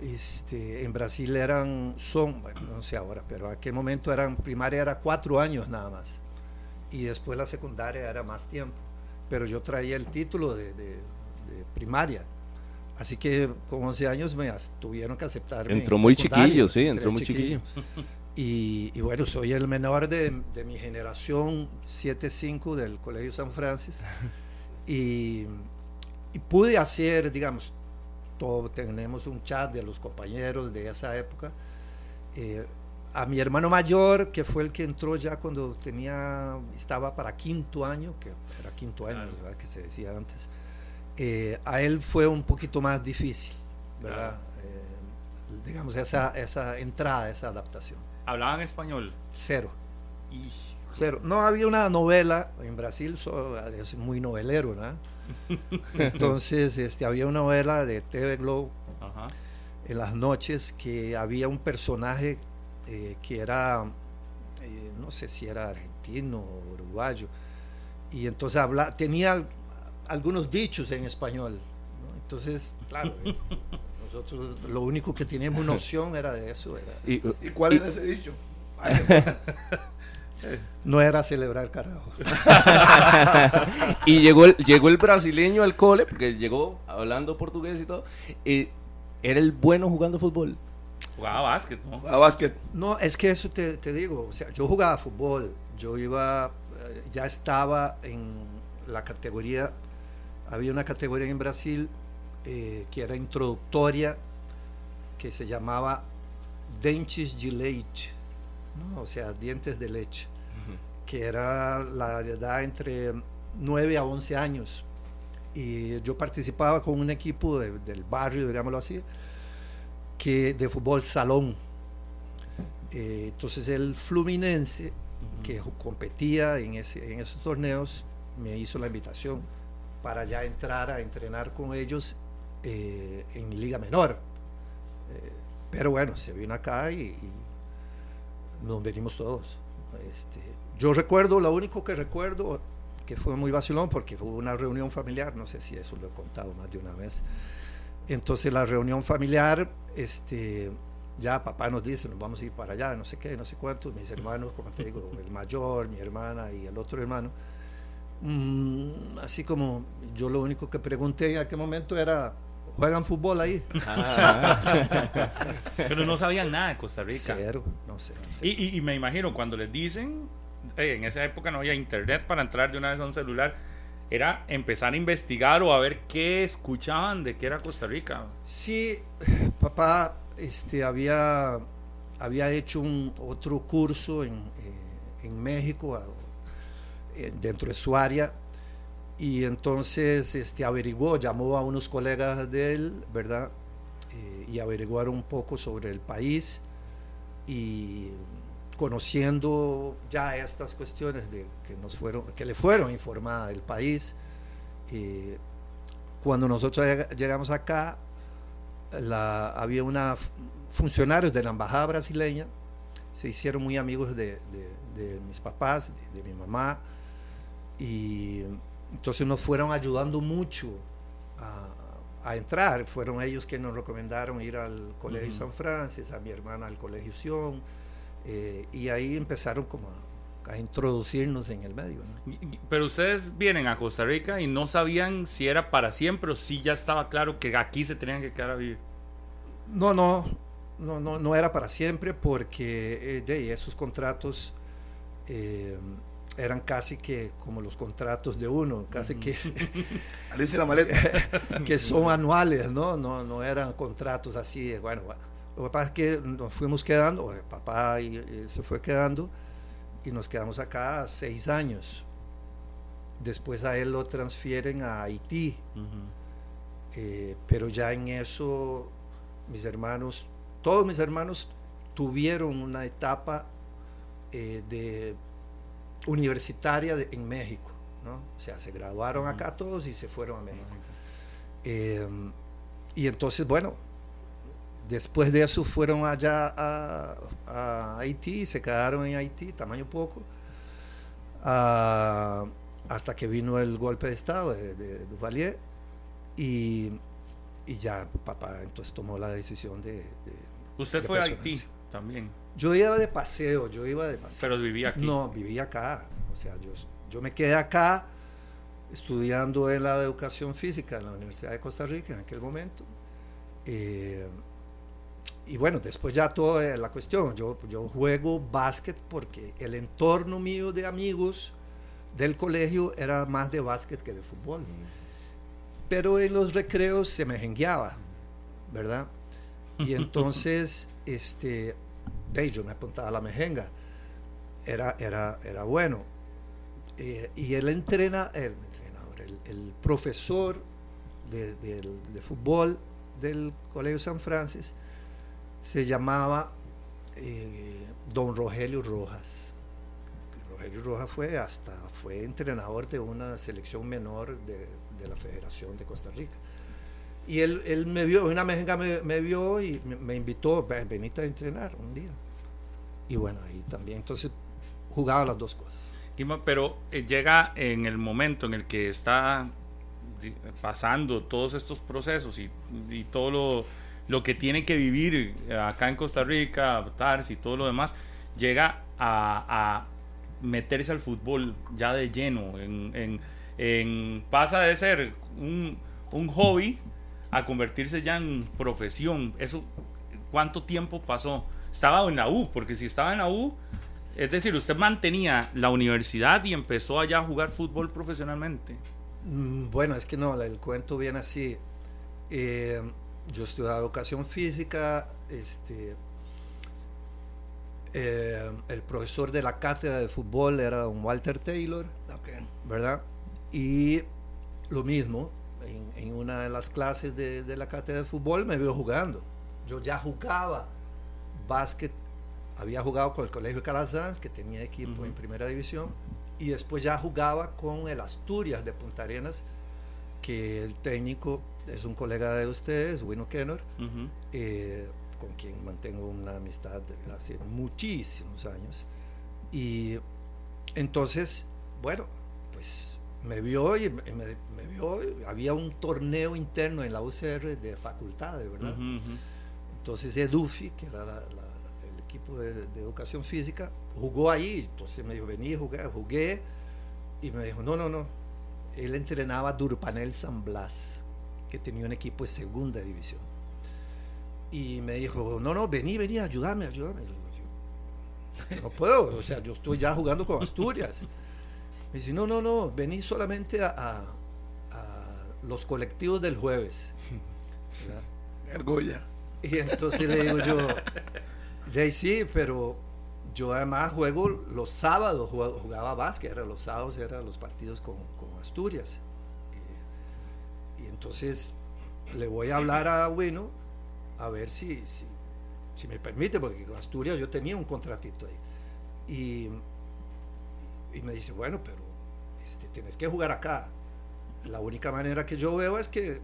Este, en Brasil eran, son, bueno, no sé ahora, pero en aquel momento eran, primaria era cuatro años nada más. Y después la secundaria era más tiempo. Pero yo traía el título de, de, primaria. Así que con 11 años me tuvieron que aceptar. Entró muy chiquillo, sí, entró muy chiquillo. Y, y, bueno, soy el menor de, de mi generación 7-5 del Colegio San Francisco. Y y pude hacer, digamos, todo, tenemos un chat de los compañeros de esa época. Eh, a mi hermano mayor, que fue el que entró ya cuando tenía, estaba para quinto año, que era quinto año, que se decía antes, eh, a él fue un poquito más difícil, ¿verdad? Eh, digamos, esa, esa entrada, esa adaptación. ¿Hablaban español? Cero. Y... Cero. No había una novela, en Brasil es muy novelero, ¿no? Entonces, este, había una novela de TV Globo en las noches que había un personaje eh, que era, eh, no sé si era argentino o uruguayo, y entonces habla, tenía algunos dichos en español. Entonces, claro, eh, nosotros lo único que teníamos noción era de eso. ¿Y, cuál era ese dicho? (laughs) No era celebrar carajo. (laughs) y llegó el, llegó el brasileño al cole, porque llegó hablando portugués y todo. Y era el bueno jugando fútbol. Jugaba básquet, ¿no? Jugaba básquet. No, es que eso te, digo. O sea, yo jugaba fútbol. Yo iba, eh, ya estaba en la categoría. Había una categoría en Brasil eh, que era introductoria, que se llamaba Dentes de Leite. ¿No? O sea, dientes de leche que era la edad entre 9 a 11 años. Y yo participaba con un equipo del barrio, digámoslo así, que de fútbol salón. Eh, entonces el Fluminense, que competía en, ese, en esos torneos, me hizo la invitación para ya entrar a entrenar con ellos eh, en Liga Menor. Eh, pero bueno, se vino acá y, y nos venimos todos. Este, yo recuerdo, lo único que recuerdo, que fue muy vacilón porque fue una reunión familiar, no sé si eso lo he contado más de una vez. Entonces la reunión familiar, este, ya papá nos dice, nos vamos a ir para allá, no sé qué, no sé cuántos, mis hermanos, como te digo, el mayor, mi hermana y el otro hermano. Mm, así como yo lo único que pregunté en aquel momento era, ¿juegan fútbol ahí? (laughs) Pero no sabían nada de Costa Rica. Cero, no sé. Y, y me imagino cuando les dicen, en esa época no había internet para entrar de una vez a un celular, era empezar a investigar o a ver qué escuchaban de qué era Costa Rica. Sí, papá este, había, había hecho un, otro curso en, eh, en México, eh, dentro de su área, y entonces este, averiguó, llamó a unos colegas de él, ¿verdad? Eh, y averiguaron un poco sobre el país y conociendo ya estas cuestiones de, que, nos fueron, que le fueron informadas del país. Eh, cuando nosotros llegamos acá, había una funcionarios de la embajada brasileña, se hicieron muy amigos de, de, mis papás, de, mi mamá, y entonces nos fueron ayudando mucho a, a, entrar. Fueron ellos que nos recomendaron ir al Colegio San Francisco, a mi hermana al Colegio Sion, eh, y ahí empezaron como a, introducirnos en el medio. Pero ustedes vienen a Costa Rica y no sabían si era para siempre o si ya estaba claro que aquí se tenían que quedar a vivir. No, no, no, no, no era para siempre porque eh, de esos contratos... Eh, eran casi que como los contratos de uno, casi que (laughs) la maleta. (laughs) que son anuales, ¿no? ¿no? No eran contratos así, bueno, lo que pasa es que nos fuimos quedando, papá y, se fue quedando y nos quedamos acá seis años. Después a él lo transfieren a Haití, eh, pero ya en eso mis hermanos, todos mis hermanos tuvieron una etapa eh, de universitaria en México. ¿no? O sea, se graduaron acá todos y se fueron a México. Em, y entonces, bueno, después de eso fueron allá a, Haití, se quedaron en Haití, tamaño poco, hasta que vino el golpe de Estado de, de Duvalier y, y, ya papá entonces tomó la decisión de... ¿Usted fue a Haití también? Yo iba de paseo, yo iba de paseo. Pero vivía aquí. No, vivía acá. O sea, yo, yo me quedé acá estudiando en la educación física en la Universidad de Costa Rica en aquel momento. Eh, y bueno, después ya toda la cuestión. Yo, yo juego básquet porque el entorno mío de amigos del colegio era más de básquet que de fútbol. Pero en los recreos se me jengueaba, ¿verdad? Y (laughs) entonces, este, yo me apuntaba a la mejenga. Era, era, era bueno. Eh, y el, entrena, el entrenador, el, profesor de, fútbol del Colegio San Francisco se llamaba eh, Don Rogelio Rojas. Rogelio Rojas fue hasta fue entrenador de una selección menor de, la Federación de Costa Rica. Y él, él me vio, una mejenga me, me vio y me, invitó, venite a entrenar un día. Y bueno, ahí también, entonces jugaba las dos cosas. Pero eh, llega en el momento en el que está pasando todos estos procesos y, y todo lo, lo, que tiene que vivir acá en Costa Rica, adaptarse y todo lo demás, llega a, a meterse al fútbol ya de lleno. En, en, en pasa de ser un, un hobby a convertirse ya en profesión. Eso, ¿cuánto tiempo pasó? Estaba en la U, porque si estaba en la U, es decir, usted mantenía la universidad y empezó allá a jugar fútbol profesionalmente. Mm, bueno, es que no, el cuento viene así. Eh, yo estudiaba educación física, este, eh, el profesor de la cátedra de fútbol era un Walter Taylor, ¿verdad? Y lo mismo, en, una de las clases de, de, la cátedra de fútbol me vio jugando. Yo ya jugaba básquet, había jugado con el Colegio Calazans, que tenía equipo en primera división, y después ya jugaba con el Asturias de Punta Arenas, que el técnico es un colega de ustedes, Wino Kenner, eh, con quien mantengo una amistad de hace muchísimos años. Y entonces, bueno, pues me vio y me, vio, había un torneo interno en la UCR de facultades, ¿verdad? Entonces Edufi, que era el equipo de, educación física, jugó ahí, entonces me dijo, vení, jugué, jugué, y me dijo, no, no, no, él entrenaba Durpanel San Blas, que tenía un equipo de segunda división. Y me dijo, no, no, vení, vení, ayúdame, ayúdame. no puedo, o sea, yo estoy ya jugando con Asturias. Me dice, no, no, no, vení solamente a, los colectivos del jueves. ¿verdad? Y entonces le digo yo, de ahí sí, pero yo además juego los sábados, jugaba básquet, era los sábados eran los partidos con, con Asturias. Y, entonces le voy a hablar a Bueno a ver si, si, si, me permite, porque con Asturias yo tenía un contratito ahí. Y, y me dice, bueno, pero este, tienes que jugar acá. La única manera que yo veo es que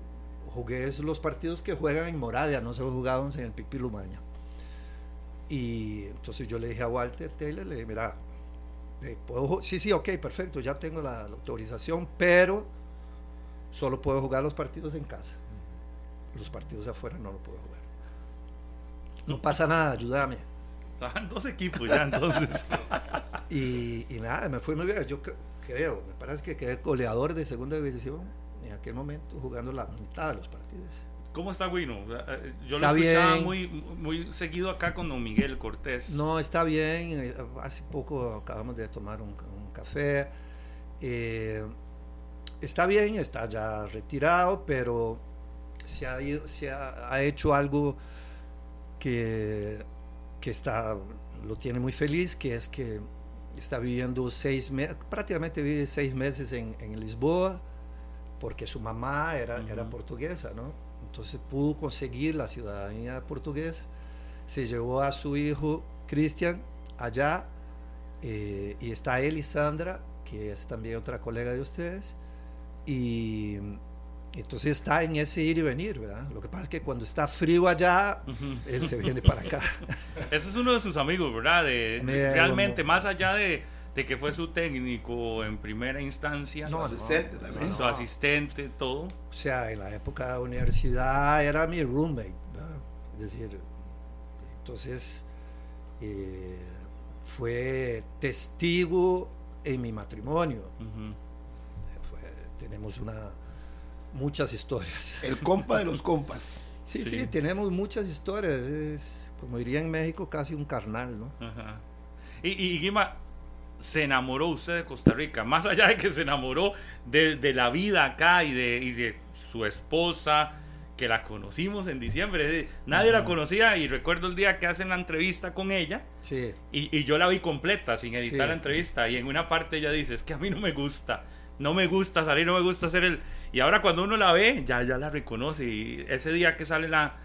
jugué los partidos que juegan en Moravia, no se los jugaban en el Pipilumaña. Y entonces yo le dije a Walter Taylor, le dije, mira, eh, ¿puedo sí, sí, ok, perfecto, ya tengo la, autorización, pero solo puedo jugar los partidos en casa. Los partidos de afuera no lo puedo jugar. No pasa nada, ayúdame. Estaban dos equipos ya entonces. (laughs) y, y, nada, me fue muy bien. Yo creo, me parece que quedé goleador de segunda división en aquel momento jugando la mitad de los partidos. ¿Cómo está Guino? Eh, yo lo escuchaba muy, muy seguido acá con don Miguel Cortés. No, está bien. Eh, hace poco acabamos de tomar un, café. Eh, está bien, está ya retirado, pero se ha, se ha, hecho algo que, que está, lo tiene muy feliz, que es que está viviendo seis meses, prácticamente vive seis meses en, en Lisboa, porque su mamá era, era portuguesa, ¿no? Entonces pudo conseguir la ciudadanía portuguesa, se llevó a su hijo Cristian allá eh, y está Elisandra, que es también otra colega de ustedes, y entonces está en ese ir y venir, ¿verdad? Lo que pasa es que cuando está frío allá, él se viene para acá. (laughs) Ese es uno de sus amigos, ¿verdad? realmente, más allá de, de, que fue su técnico en primera instancia. No, asistente también. Su asistente, todo. O sea, en la época de la universidad era mi roommate, ¿verdad? Es decir, entonces eh, fue testigo en mi matrimonio. tenemos una muchas historias. El compa de los compas. Sí, sí, tenemos muchas historias. Es, como diría en México, casi un carnal, ¿no? Y, y Guima, se enamoró usted de Costa Rica, más allá de que se enamoró de, la vida acá y de, y de, su esposa, que la conocimos en diciembre. Nadie la conocía y recuerdo el día que hacen la entrevista con ella sí. y, yo la vi completa, sin editar la entrevista, y en una parte ella dice, es que a mí no me gusta no me gusta salir, no me gusta hacer el... Y ahora cuando uno la ve, ya, ya la reconoce. Y ese día que sale la,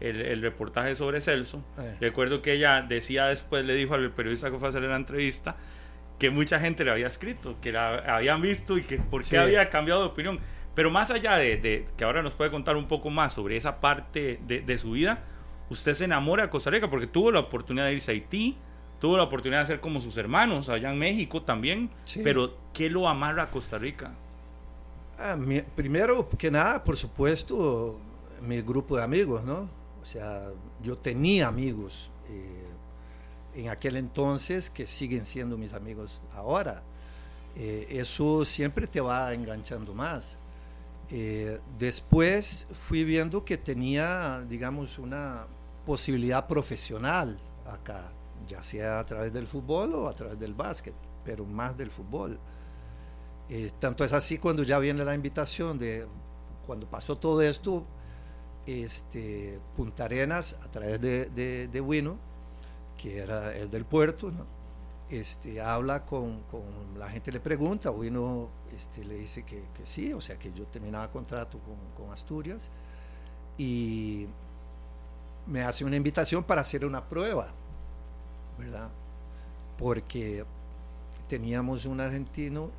el, reportaje sobre Celso, eh. recuerdo que ella decía después, le dijo al periodista que fue a hacer la entrevista, que mucha gente le había escrito, que la habían visto y que por qué había cambiado de opinión. Pero más allá de, que ahora nos puede contar un poco más sobre esa parte de, de su vida, usted se enamora de Costa Rica porque tuvo la oportunidad de irse a Haití, tuvo la oportunidad de ser como sus hermanos allá en México también, pero ¿qué lo amarra a Costa Rica? Ah, primero que nada, por supuesto, mi grupo de amigos, ¿no? O sea, yo tenía amigos eh, en aquel entonces que siguen siendo mis amigos ahora. Eh, eso siempre te va enganchando más. Eh, después fui viendo que tenía, digamos, una posibilidad profesional acá ya sea a través del fútbol o a través del básquet, pero más del fútbol. Eh, tanto es así cuando ya viene la invitación de, cuando pasó todo esto, este, Punta Arenas, a través de, de, de Wino, que era, es del puerto, este, habla con, con, la gente, le pregunta, Wino este, le dice que, que, sí, o sea que yo terminaba contrato con, con Asturias y me hace una invitación para hacer una prueba ¿verdad? Porque teníamos un argentino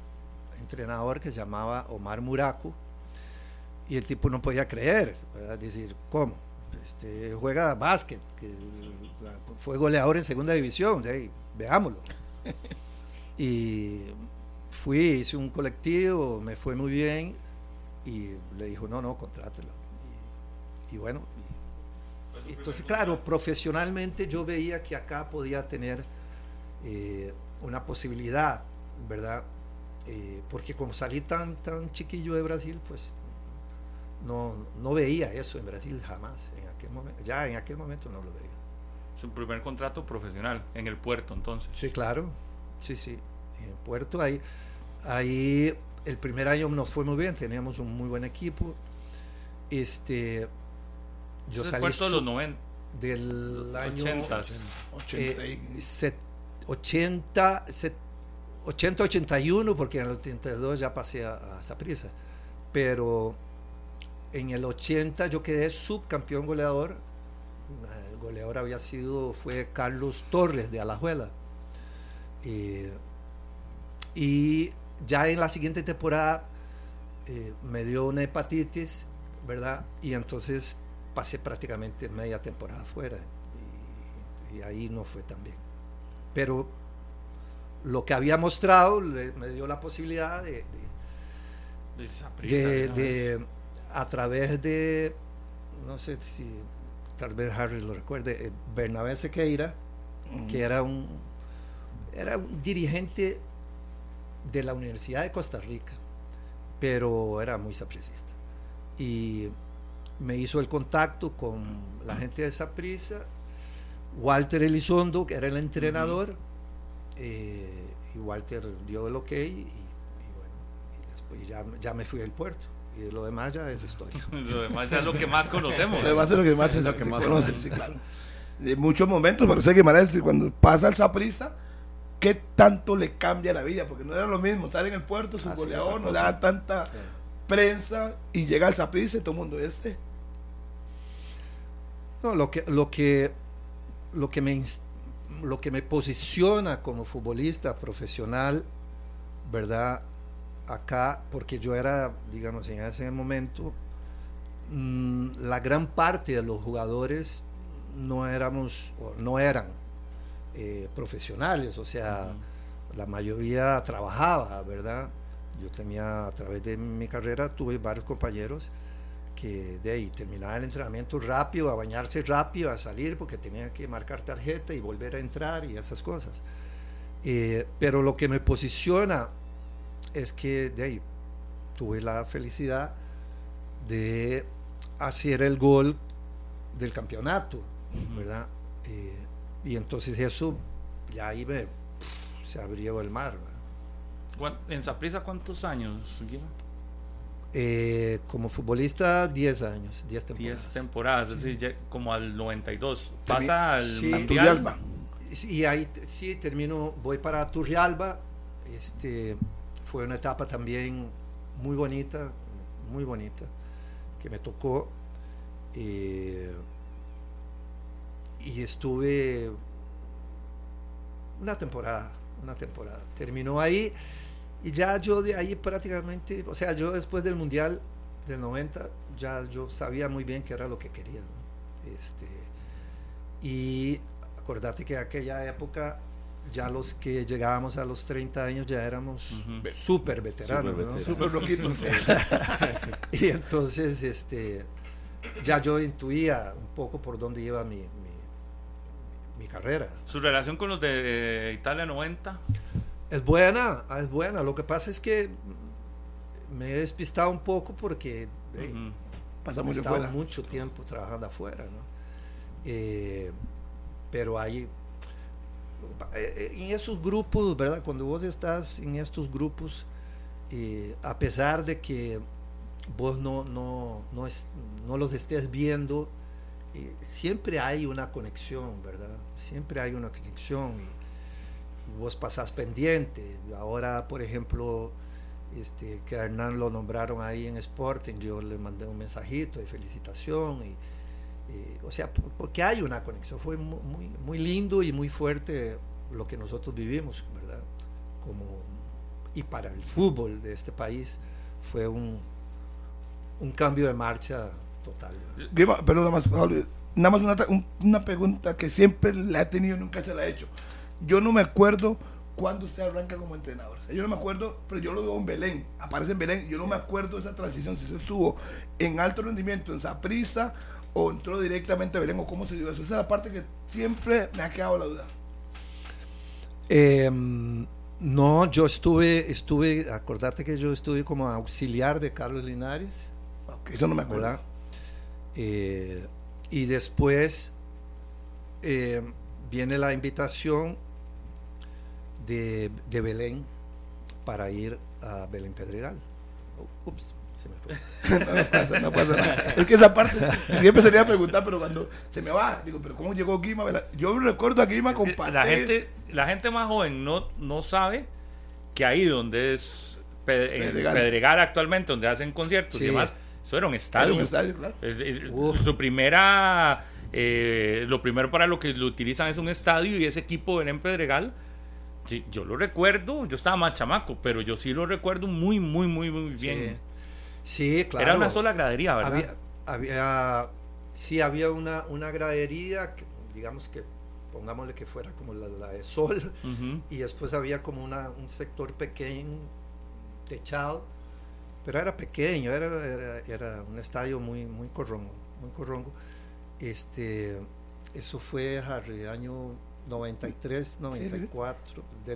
entrenador que se llamaba Omar Muraco y el tipo no podía creer, ¿verdad? Decir, ¿cómo? Este, juega básquet, que fue goleador en segunda división, veámoslo. (laughs) y fui, hice un colectivo, me fue muy bien y le dijo, no, no, contrátelo. Y, y bueno, entonces, claro, profesionalmente yo veía que acá podía tener eh, una posibilidad, ¿verdad? Eh, porque como salí tan, tan chiquillo de Brasil, pues no, no veía eso en Brasil jamás. En aquel momento, ya en aquel momento no lo veía. Su primer contrato profesional en el puerto, entonces. Sí, claro. Sí, sí. En el puerto, ahí, ahí el primer año nos fue muy bien, teníamos un muy buen equipo. Este, Yo salí de los 90. Del año 80. 80, 80, 81, porque en el 82 ya pasé a, esa prisa. Pero en el 80 yo quedé subcampeón goleador. El goleador había sido, fue Carlos Torres de Alajuela. Eh, y ya en la siguiente temporada eh, me dio una hepatitis, ¿verdad? Y entonces pasé prácticamente media temporada fuera. Y, ahí no fue tan bien. Pero lo que había mostrado me dio la posibilidad de, de, a través de, no sé si tal vez Harry lo recuerde, eh, Bernabé Sequeira, que era un, era un dirigente de la Universidad de Costa Rica, pero era muy sapricista. Y me hizo el contacto con la gente de Saprisa, Walter Elizondo, que era el entrenador, eh, y Walter dio el ok, y, bueno, después ya, ya, me fui al puerto. Y lo demás ya es historia. (laughs) lo demás ya es lo que más conocemos. lo demás es lo que más, es lo que más conoce, sí, claro. De muchos momentos, pero sé que Guimaraes, cuando pasa el Saprisa, ¿qué tanto le cambia la vida? Porque no era lo mismo estar en el puerto, su goleador, no le da tanta prensa y llega al Saprissa y todo el mundo este. No, lo que, lo que, lo que me lo que me posiciona como futbolista profesional, ¿verdad? Acá, porque yo era, digamos, en ese momento, mm, la gran parte de los jugadores no éramos, no eran eh, profesionales, o sea, la mayoría trabajaba, ¿verdad? Yo tenía, a través de mi carrera, tuve varios compañeros que de ahí terminaba el entrenamiento rápido, a bañarse rápido, a salir porque tenía que marcar tarjeta y volver a entrar y esas cosas. Eh, pero lo que me posiciona es que de ahí tuve la felicidad de hacer el gol del campeonato, ¿verdad? Eh, y entonces eso, ya ahí me, se abrió el mar. ¿En Saprisa cuántos años, eh, como futbolista, 10 años, 10 temporadas. 10 temporadas, es decir, como al 92. Pasa al sí, Turrialba. Y ahí sí, termino, voy para Turrialba. Este, fue una etapa también muy bonita, muy bonita, que me tocó. Eh, y estuve una temporada, una temporada. Terminó ahí y ya yo de ahí prácticamente, o sea, yo después del Mundial del 90, ya yo sabía muy bien qué era lo que quería. Este, y acordate que en aquella época ya los que llegábamos a los 30 años ya éramos súper veteranos, súper loquitos. (laughs) y entonces este, ya yo intuía un poco por dónde iba mi, mi carrera. ¿Su relación con los de Italia 90? Es buena, ah, es buena. Lo que pasa es que me he despistado un poco porque eh, pasa mucho, mucho tiempo trabajando afuera, ¿no? Eh, pero hay eh, en esos grupos, ¿verdad? Cuando vos estás en estos grupos, a pesar de que vos no, no, no, no los estés viendo, siempre hay una conexión, ¿verdad? Siempre hay una conexión vos pasás pendiente. Ahora, por ejemplo, este, que a Hernán lo nombraron ahí en Sporting, yo le mandé un mensajito de felicitación. Y, o sea, porque hay una conexión. Fue muy, muy lindo y muy fuerte lo que nosotros vivimos, ¿verdad? Como, y para el fútbol de este país fue un, un cambio de marcha total. Pero nada más, nada más una, una, pregunta que siempre la he tenido y nunca se la he hecho. Yo no me acuerdo cuando usted arranca como entrenador. yo no me acuerdo, pero yo lo veo en Belén, aparece en Belén. Yo no me acuerdo esa transición, si usted estuvo en alto rendimiento, en Saprisa, o entró directamente a Belén, o cómo se dio eso. Esa es la parte que siempre me ha quedado la duda. Em, no, yo estuve, estuve, acordate que yo estuve como auxiliar de Carlos Linares. eso no me acuerdo. Eh, y después eh, viene la invitación de, Belén para ir a Belén Pedregal. Ups, (laughs) no, pasa, no pasa nada. Es que esa parte siempre sería preguntar, pero cuando se me va, digo, pero ¿cómo llegó Guima? Yo recuerdo a Guima con La gente, la gente más joven no, no sabe que ahí donde es Pedregal. actualmente, donde hacen conciertos y demás, eso era un estadio. un estadio claro. su primera, eh, lo primero para lo que lo utilizan es un estadio y ese equipo era en Pedregal. Sí, yo lo recuerdo, yo estaba más chamaco, pero yo sí lo recuerdo muy, muy, muy, muy bien. Sí, claro. Era una sola gradería, ¿verdad? Había, había sí, había una, una gradería, digamos que pongámosle que fuera como la, de Sol, y después había como una, un sector pequeño, techado, pero era pequeño, era, era, un estadio muy, muy corrongo, muy corrongo. Este, eso fue el año 93, 94, de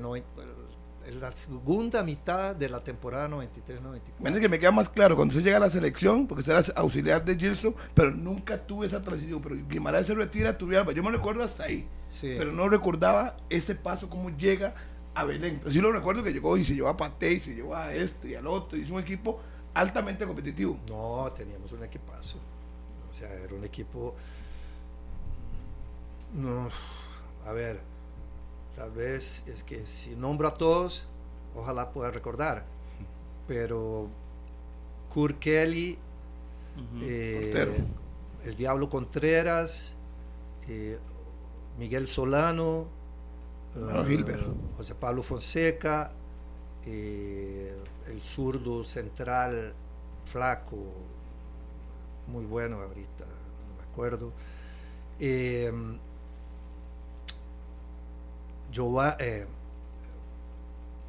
la segunda mitad de la temporada 93-94. que me queda más claro, cuando usted llega a la selección, porque usted era auxiliar de Gilson, pero nunca tuve esa transición, pero Guimaraes se retira, alba. Yo me recuerdo hasta ahí, pero no recordaba ese paso, cómo llega a Belén. Pero sí lo recuerdo que llegó y se llevó a Pate y se llevó a este y al otro, y hizo un equipo altamente competitivo. No, teníamos un equipazo. O sea, era un equipo... No, a ver, tal vez es que si nombro a todos, ojalá pueda recordar, pero Kurt Kelly, eh, el Diablo Contreras, eh, Miguel Solano, eh, José Pablo Fonseca, el zurdo central flaco, muy bueno ahorita, no me acuerdo. Eh,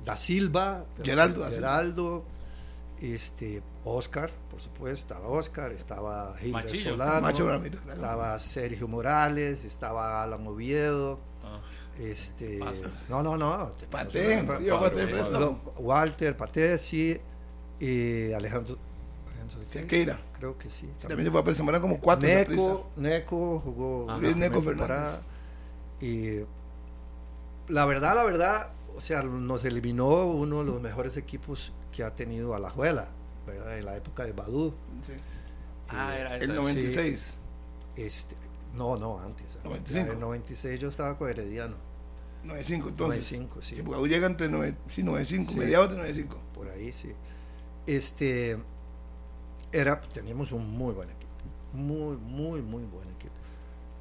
da Silva, Geraldo, Geraldo este, Oscar, por supuesto, estaba Oscar, estaba Gilbert Solano, estaba Sergio Morales, estaba Alan Oviedo. Ah, este, no, no, no. Paté, Walter, Paté, sí. Y Alejandro. Sequeira. Creo que sí. También, fue a presentar como cuatro. Neco, Neco jugó. Neco Fernández. Y la verdad, la verdad, o sea, nos eliminó uno de los mejores equipos que ha tenido Alajuela, ¿verdad? En la época de Badú. Sí. Ah, era el 96. este, no, no, antes. 95. En el 96 yo estaba con Herediano. 95, entonces. 95, sí. sí porque Badú llega entre sí, 95, sí, mediados de 95. Por ahí, sí. Este, era, teníamos un muy buen equipo. Muy, muy, muy buen equipo.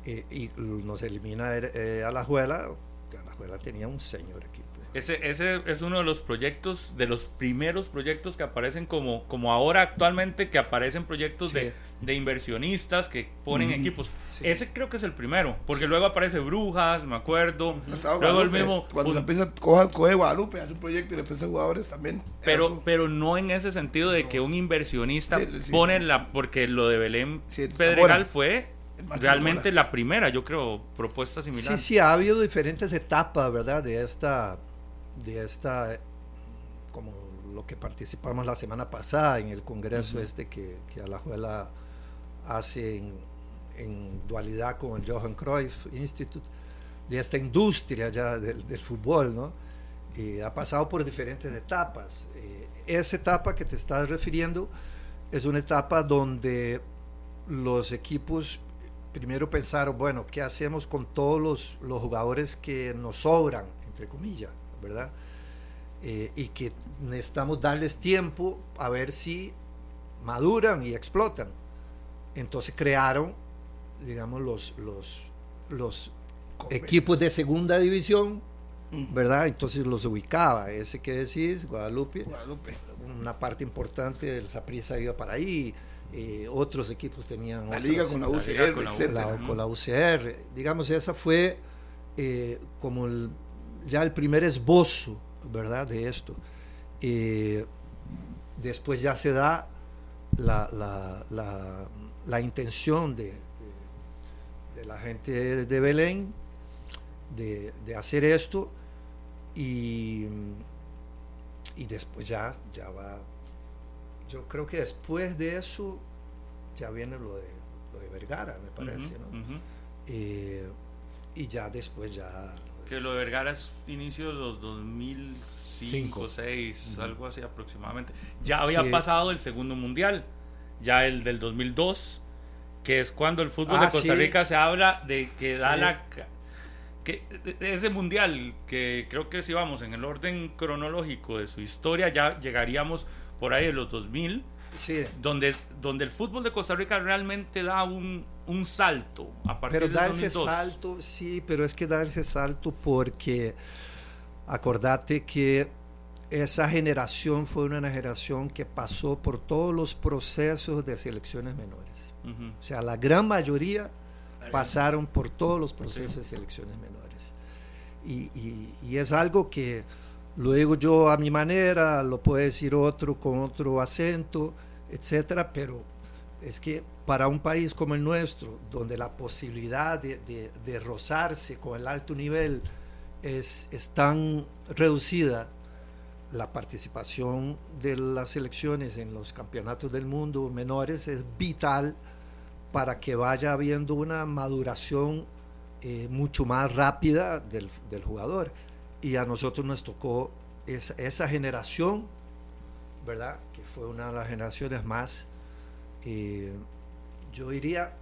Eh, y nos elimina eh, Alajuela Alajuela tenía un señor equipo. Ese, ese es uno de los proyectos, de los primeros proyectos que aparecen como, como ahora actualmente, que aparecen proyectos de, de, inversionistas que ponen equipos. Ese creo que es el primero, porque luego aparece Brujas, me acuerdo. Luego el mismo... Cuando se empieza, coja, coge Guadalupe, hace un proyecto y le empieza jugadores también. Pero, pero no en ese sentido de que un inversionista pone la... Porque lo de Belén Pedregal fue realmente la primera, yo creo, propuesta similar. Sí, sí, ha habido diferentes etapas, ¿verdad? De esta, de esta, como lo que participamos la semana pasada en el congreso este que, que Alajuela hace en, dualidad con el Johan Cruyff Institute, de esta industria ya del, fútbol, ¿no? Y ha pasado por diferentes etapas. Eh, esa etapa que te estás refiriendo es una etapa donde los equipos primero pensaron, bueno, ¿qué hacemos con todos los, los jugadores que nos sobran, entre comillas, ¿verdad? Eh, y que necesitamos darles tiempo a ver si maduran y explotan. Entonces crearon, digamos, los, los, los equipos de segunda división, ¿verdad? Entonces los ubicaba. Ese que decís, Guadalupe, Guadalupe. una parte importante del Saprissa iba para ahí. Eh, otros equipos tenían... La liga con la UCR, con la, UCR. Digamos, esa fue eh, como ya el primer esbozo, ¿verdad?, de esto. Eh, después ya se da la, la, intención de, de, la gente de Belén de, de hacer esto y, y después ya, ya va yo creo que después de eso ya viene lo de, lo de Vergara, me parece, ¿no? Eh, y ya después ya que lo de Vergara es inicio de los 2005, 2006, algo así aproximadamente. Ya había pasado el segundo mundial, ya el del 2002, que es cuando el fútbol de ah, Costa Rica se habla de que da la que ese mundial que creo que si vamos en el orden cronológico de su historia ya llegaríamos por ahí de los 2000 donde, donde el fútbol de Costa Rica realmente da un, un salto a partir pero da ese salto sí pero es que da ese salto porque acordate que esa generación fue una generación que pasó por todos los procesos de selecciones menores. O sea la gran mayoría pasaron por todos los procesos de selecciones menores. Y, es algo que lo digo yo a mi manera, lo puede decir otro con otro acento, etcétera, pero es que para un país como el nuestro, donde la posibilidad de, rozarse con el alto nivel es, es tan reducida, la participación de las selecciones en los campeonatos del mundo menores es vital para que vaya habiendo una maduración eh, mucho más rápida del, jugador. Y a nosotros nos tocó esa, esa, generación, ¿verdad? Que fue una de las generaciones más, eh, yo diría,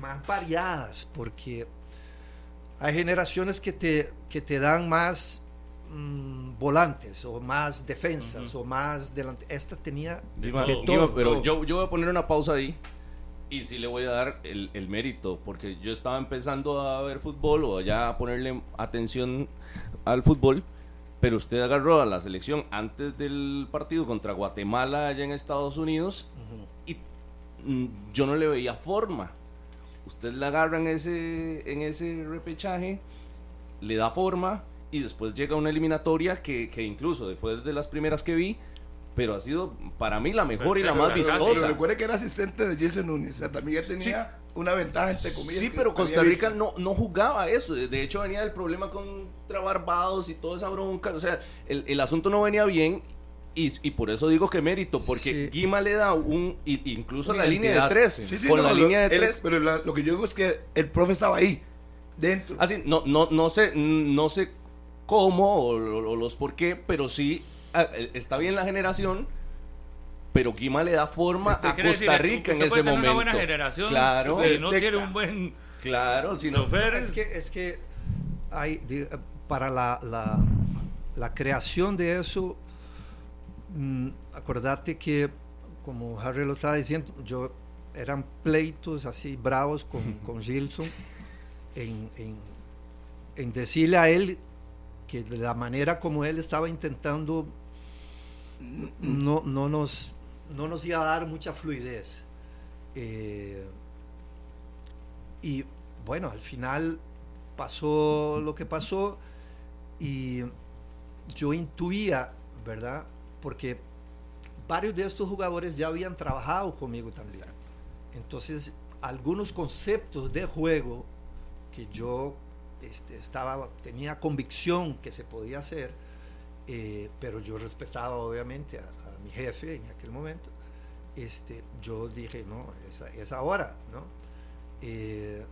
más variadas, porque hay generaciones que te, que te dan más mm, volantes o más defensas o más delante. Esta tenía de todo, pero Yo, yo voy a poner una pausa ahí y sí le voy a dar el, el, mérito, porque yo estaba empezando a ver fútbol o ya a ponerle atención al fútbol, pero usted agarró a la selección antes del partido contra Guatemala allá en Estados Unidos y mm, yo no le veía forma. Usted la agarra en ese, en ese repechaje, le da forma y después llega una eliminatoria que, que incluso después de las primeras que vi, pero ha sido para mí la mejor y la más vistosa. recuerde que era asistente de Jason o sea, también ya tenía una ventaja entre comillas. Sí, pero Costa Rica no, no jugaba eso. De hecho, venía el problema contra Barbados y toda esa bronca. O sea, el, el asunto no venía bien y, y, por eso digo que mérito, porque Guima le da un. Incluso la línea de tres. Sí, con la línea de tres. Pero lo que yo digo es que el profe estaba ahí, dentro. Así, ah, no, no, no sé, no sé cómo o, o los por qué, pero sí está bien la generación, pero Guima le da forma a Costa Rica en ese momento. una buena generación. Claro. Si no tiene un buen. Claro, si no. Es que, es que hay, para la, la, la creación de eso, mm, acordate que, como Harry lo estaba diciendo, yo eran pleitos así bravos con, (laughs) con Gilson en, en, en decirle a él que la manera como él estaba intentando no, no, nos, no nos iba a dar mucha fluidez. Eh, y bueno, al final pasó lo que pasó y yo intuía, ¿verdad? Porque varios de estos jugadores ya habían trabajado conmigo también. Entonces, algunos conceptos de juego que yo este, estaba, tenía convicción que se podía hacer, eh, pero yo respetaba obviamente a, mi jefe en aquel momento. Este, yo dije, no, es, ahora, ¿no? Eh,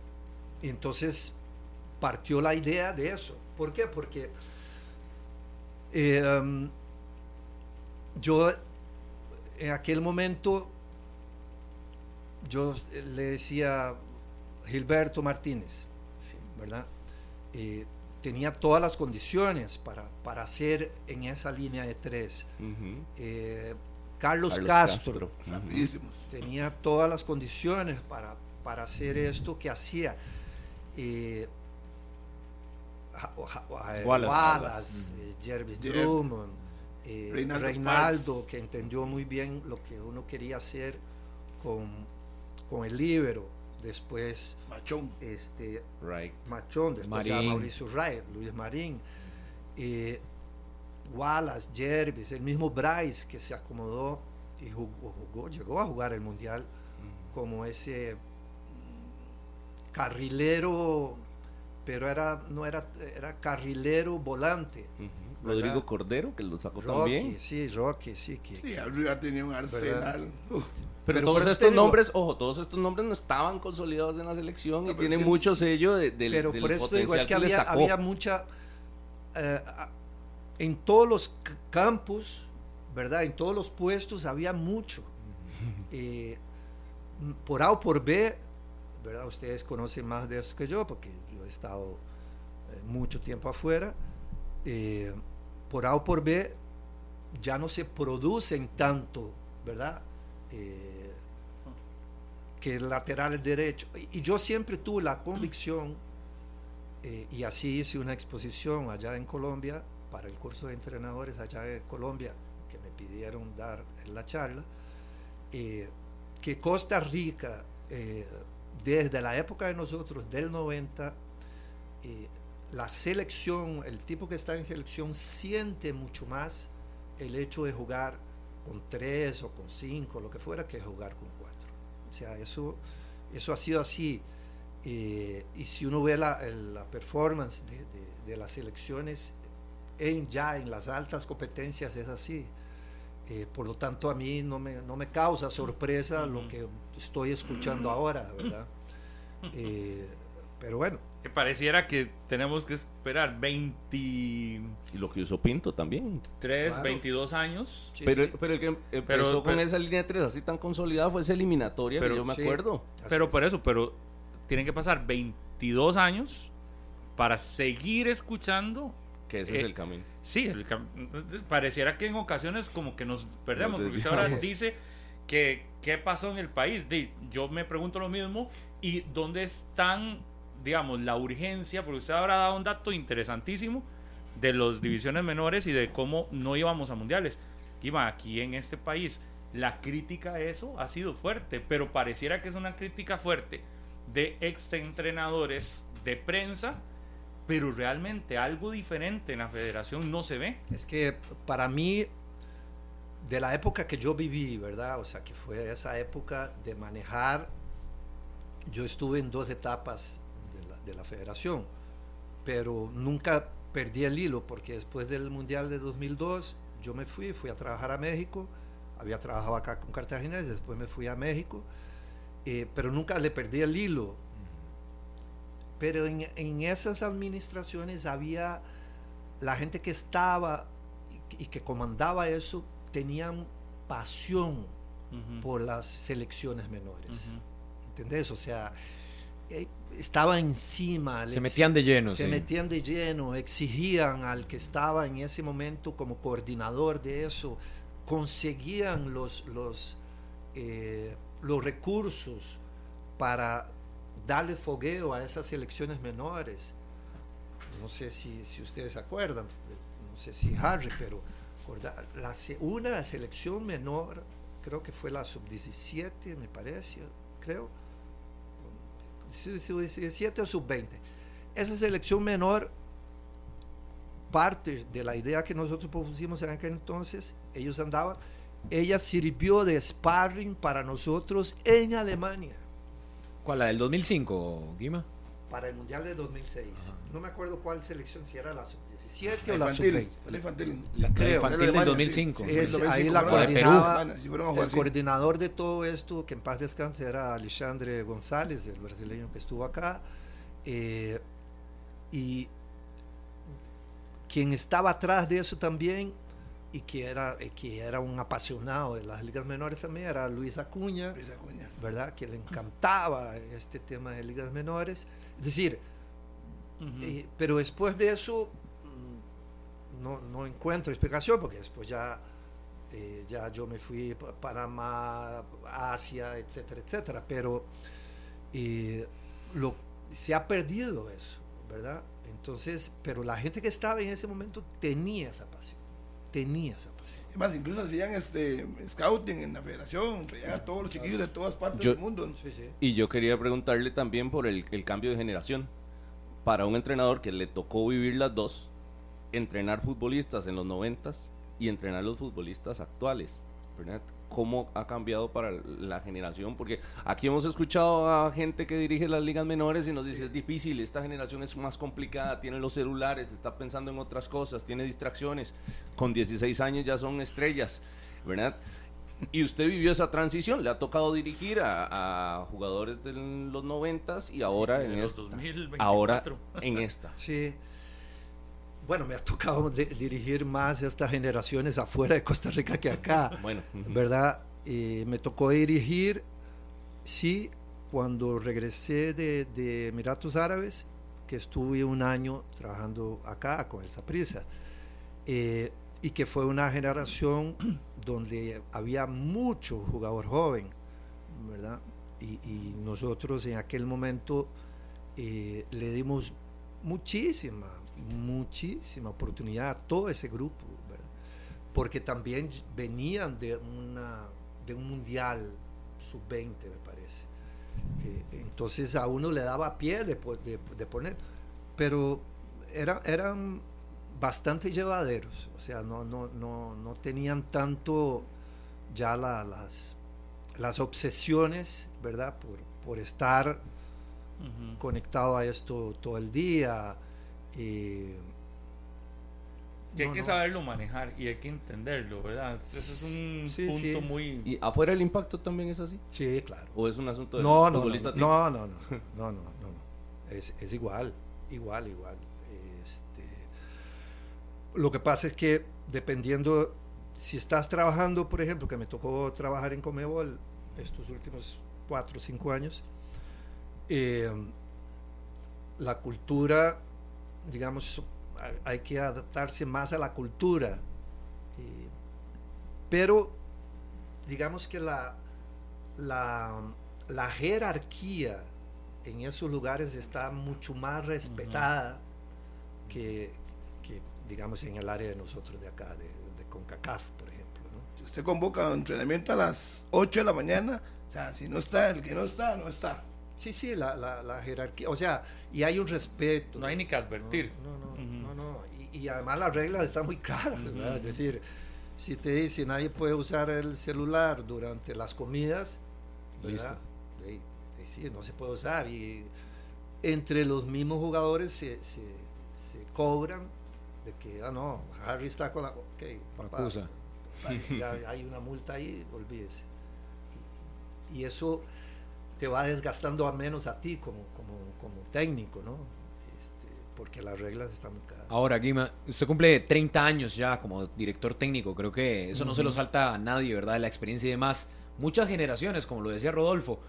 entonces partió la idea de eso. ¿Por qué? Porque eh, um, yo en aquel momento yo le decía Gilberto Martínez, ¿verdad? Tenía todas las condiciones para, para hacer en esa línea de tres. Eh, Carlos, Castro, tenía todas las condiciones para, para hacer esto que hacía. Eh, Wallace, eh, Jervis Drummond, Reinaldo, que entendió muy bien lo que uno quería hacer con, con el libro después Machón, este, Machón, después Mauricio Ray, Luis Marín, eh, Wallace, Jervis, el mismo Bryce que se acomodó y jugó, llegó a jugar el Mundial como ese mm, carrilero, pero era, no era, era carrilero volante. Rodrigo Cordero, que lo sacó también. Sí, Rocky, sí. Que, sí, arriba tenía un arsenal. Pero, todos estos nombres, ojo, todos estos nombres no estaban consolidados en la selección y tienen mucho sello de, del, pero por eso digo, es que, había, había, mucha... Eh, en todos los campos, ¿verdad? En todos los puestos había mucho. Eh, por A o por B, ¿verdad? Ustedes conocen más de eso que yo, porque yo he estado eh, mucho tiempo afuera. por A o por B, ya no se producen tanto, ¿verdad? eh, que el lateral derecho. Y, yo siempre tuve la convicción, eh, y así hice una exposición allá en Colombia, para el curso de entrenadores allá en Colombia, que me pidieron dar la charla, eh, que Costa Rica, eh, desde la época de nosotros, del 90, la selección, el tipo que está en selección siente mucho más el hecho de jugar con tres o con cinco, lo que fuera, que jugar con. O sea, eso, eso ha sido así. Eh, y si uno ve la, la performance de, de, las selecciones en, ya en las altas competencias es así. Eh, por lo tanto, a mí no me, no me causa sorpresa lo que estoy escuchando ahora, ¿verdad? (clears throat) Eh, pero bueno. Que pareciera que tenemos que esperar 20. Y lo que usó Pinto también. 3, 22 años. pero, pero el que empezó con esa línea de 3 así tan consolidada fue esa eliminatoria, pero, yo me acuerdo. Pero por eso, pero tienen que pasar 22 años para seguir escuchando. Que ese es el camino. Sí, pareciera que en ocasiones como que nos perdemos, porque usted ahora dice que qué pasó en el país. yo me pregunto lo mismo, ¿y dónde están digamos, la urgencia, porque usted habrá dado un dato interesantísimo de las divisiones menores y de cómo no íbamos a mundiales. Iba aquí en este país, la crítica a eso ha sido fuerte, pero pareciera que es una crítica fuerte de ex entrenadores, de prensa, pero realmente algo diferente en la federación no se ve. Es que para mí, de la época que yo viví, ¿verdad? O sea, que fue esa época de manejar, yo estuve en dos etapas de la federación, pero nunca perdí el hilo porque después del Mundial de 2002 yo me fui, fui a trabajar a México, había trabajado acá con Cartagena, después me fui a México, eh, pero nunca le perdí el hilo. Pero en, en, esas administraciones había la gente que estaba y, que comandaba eso, tenían pasión por las selecciones menores. ¿Entendés? O sea, estaba encima. Se metían de lleno. Se metían de lleno, exigían al que estaba en ese momento como coordinador de eso, conseguían los, los, eh, los recursos para darle fogueo a esas elecciones menores. No sé si, si ustedes se acuerdan, no sé si Harry, pero la, una selección menor, creo que fue la sub-17, me parece, creo 7 o sub-20. Esa selección menor, parte de la idea que nosotros propusimos en aquel entonces, ellos andaban, ella sirvió de sparring para nosotros en Alemania. ¿Cuál, la del 2005, Guima? Para el Mundial de 2006. No me acuerdo cuál selección, si era la sub-17 o la sub-20. La infantil. La, creo. infantil del 2005. ahí la coordinaba, el coordinador de todo esto, que en paz descanse, era Alexandre González, el brasileño que estuvo acá. Eh, y quien estaba atrás de eso también y que era, eh, que era un apasionado de las ligas menores también era Luis Acuña, Luis Acuña. ¿verdad? Que le encantaba este tema de ligas menores. Es decir, eh, pero después de eso no, no, encuentro explicación porque después ya, eh, ya yo me fui a Panamá, Asia, etcétera, etcétera. Pero lo, se ha perdido eso, ¿verdad? Entonces, pero la gente que estaba en ese momento tenía esa pasión tenía esa pasión. Es más, incluso hacían este scouting en la federación, traían a todos los chiquillos de todas partes del mundo. Y yo quería preguntarle también por el, cambio de generación. Para un entrenador que le tocó vivir las dos, entrenar futbolistas en los noventas y entrenar los futbolistas actuales. cómo ha cambiado para la generación, porque aquí hemos escuchado a gente que dirige las ligas menores y nos dice es difícil, esta generación es más complicada, tiene los celulares, está pensando en otras cosas, tiene distracciones, con 16 años ya son estrellas, ¿verdad? Y usted vivió esa transición, le ha tocado dirigir a, jugadores de los noventas y ahora en esta. Ahora en esta. Sí. Bueno, me ha tocado dirigir más estas generaciones afuera de Costa Rica que acá. (laughs) bueno. ¿Verdad? me tocó dirigir, sí, cuando regresé de, de, Emiratos Árabes, que estuve un año trabajando acá con el Saprissa. Eh, y que fue una generación (clears throat) donde había mucho jugador joven, ¿verdad? Y, nosotros en aquel momento eh, le dimos muchísima, muchísima oportunidad a todo ese grupo, ¿verdad? Porque también venían de, una, de un mundial sub-20, me parece. Eh, entonces a uno le daba pie de, de, poner, pero era, eran bastante llevaderos, o sea, no, no, no, no tenían tanto ya las, las obsesiones, ¿verdad? Por, por estar conectado a esto todo el día. Eh, y hay que saberlo manejar y hay que entenderlo, ¿verdad? Ese es un sí, punto sí. muy... ¿Y afuera el impacto también es así? Sí, claro. ¿O es un asunto de no, no, futbolista? No, no, no, no, no, no, no. Es, igual, igual, igual. Este, lo que pasa es que dependiendo, si estás trabajando, por ejemplo, que me tocó trabajar en Comebol estos últimos cuatro o cinco años, eh, la cultura digamos, hay que adaptarse más a la cultura. Eh, pero, digamos que la, la, la, jerarquía en esos lugares está mucho más respetada que, digamos, en el área de nosotros de acá, de, de CONCACAF, por ejemplo. ¿no? Si usted convoca un entrenamiento a las 8 de la mañana, o sea, si no está, el que no está, no está. Sí, sí, la, la, la jerarquía, o sea, y hay un respeto. No hay ni que advertir. No, no, no, no, Y, además las reglas están muy claras, ¿verdad? Es decir, si te dice nadie puede usar el celular durante las comidas, ¿verdad? sí, no se puede usar. Y entre los mismos jugadores se, se, se cobran de que, ah, no, Harry está con la... Ok, papá, ya hay una multa ahí, olvídese. Y, eso te va desgastando a menos a ti como, como, como técnico, ¿no? Este, porque las reglas están muy caras. Ahora, Guima, usted cumple 30 años ya como director técnico, creo que eso no se lo salta a nadie, ¿verdad? La experiencia y demás. Muchas generaciones, como lo decía Rodolfo,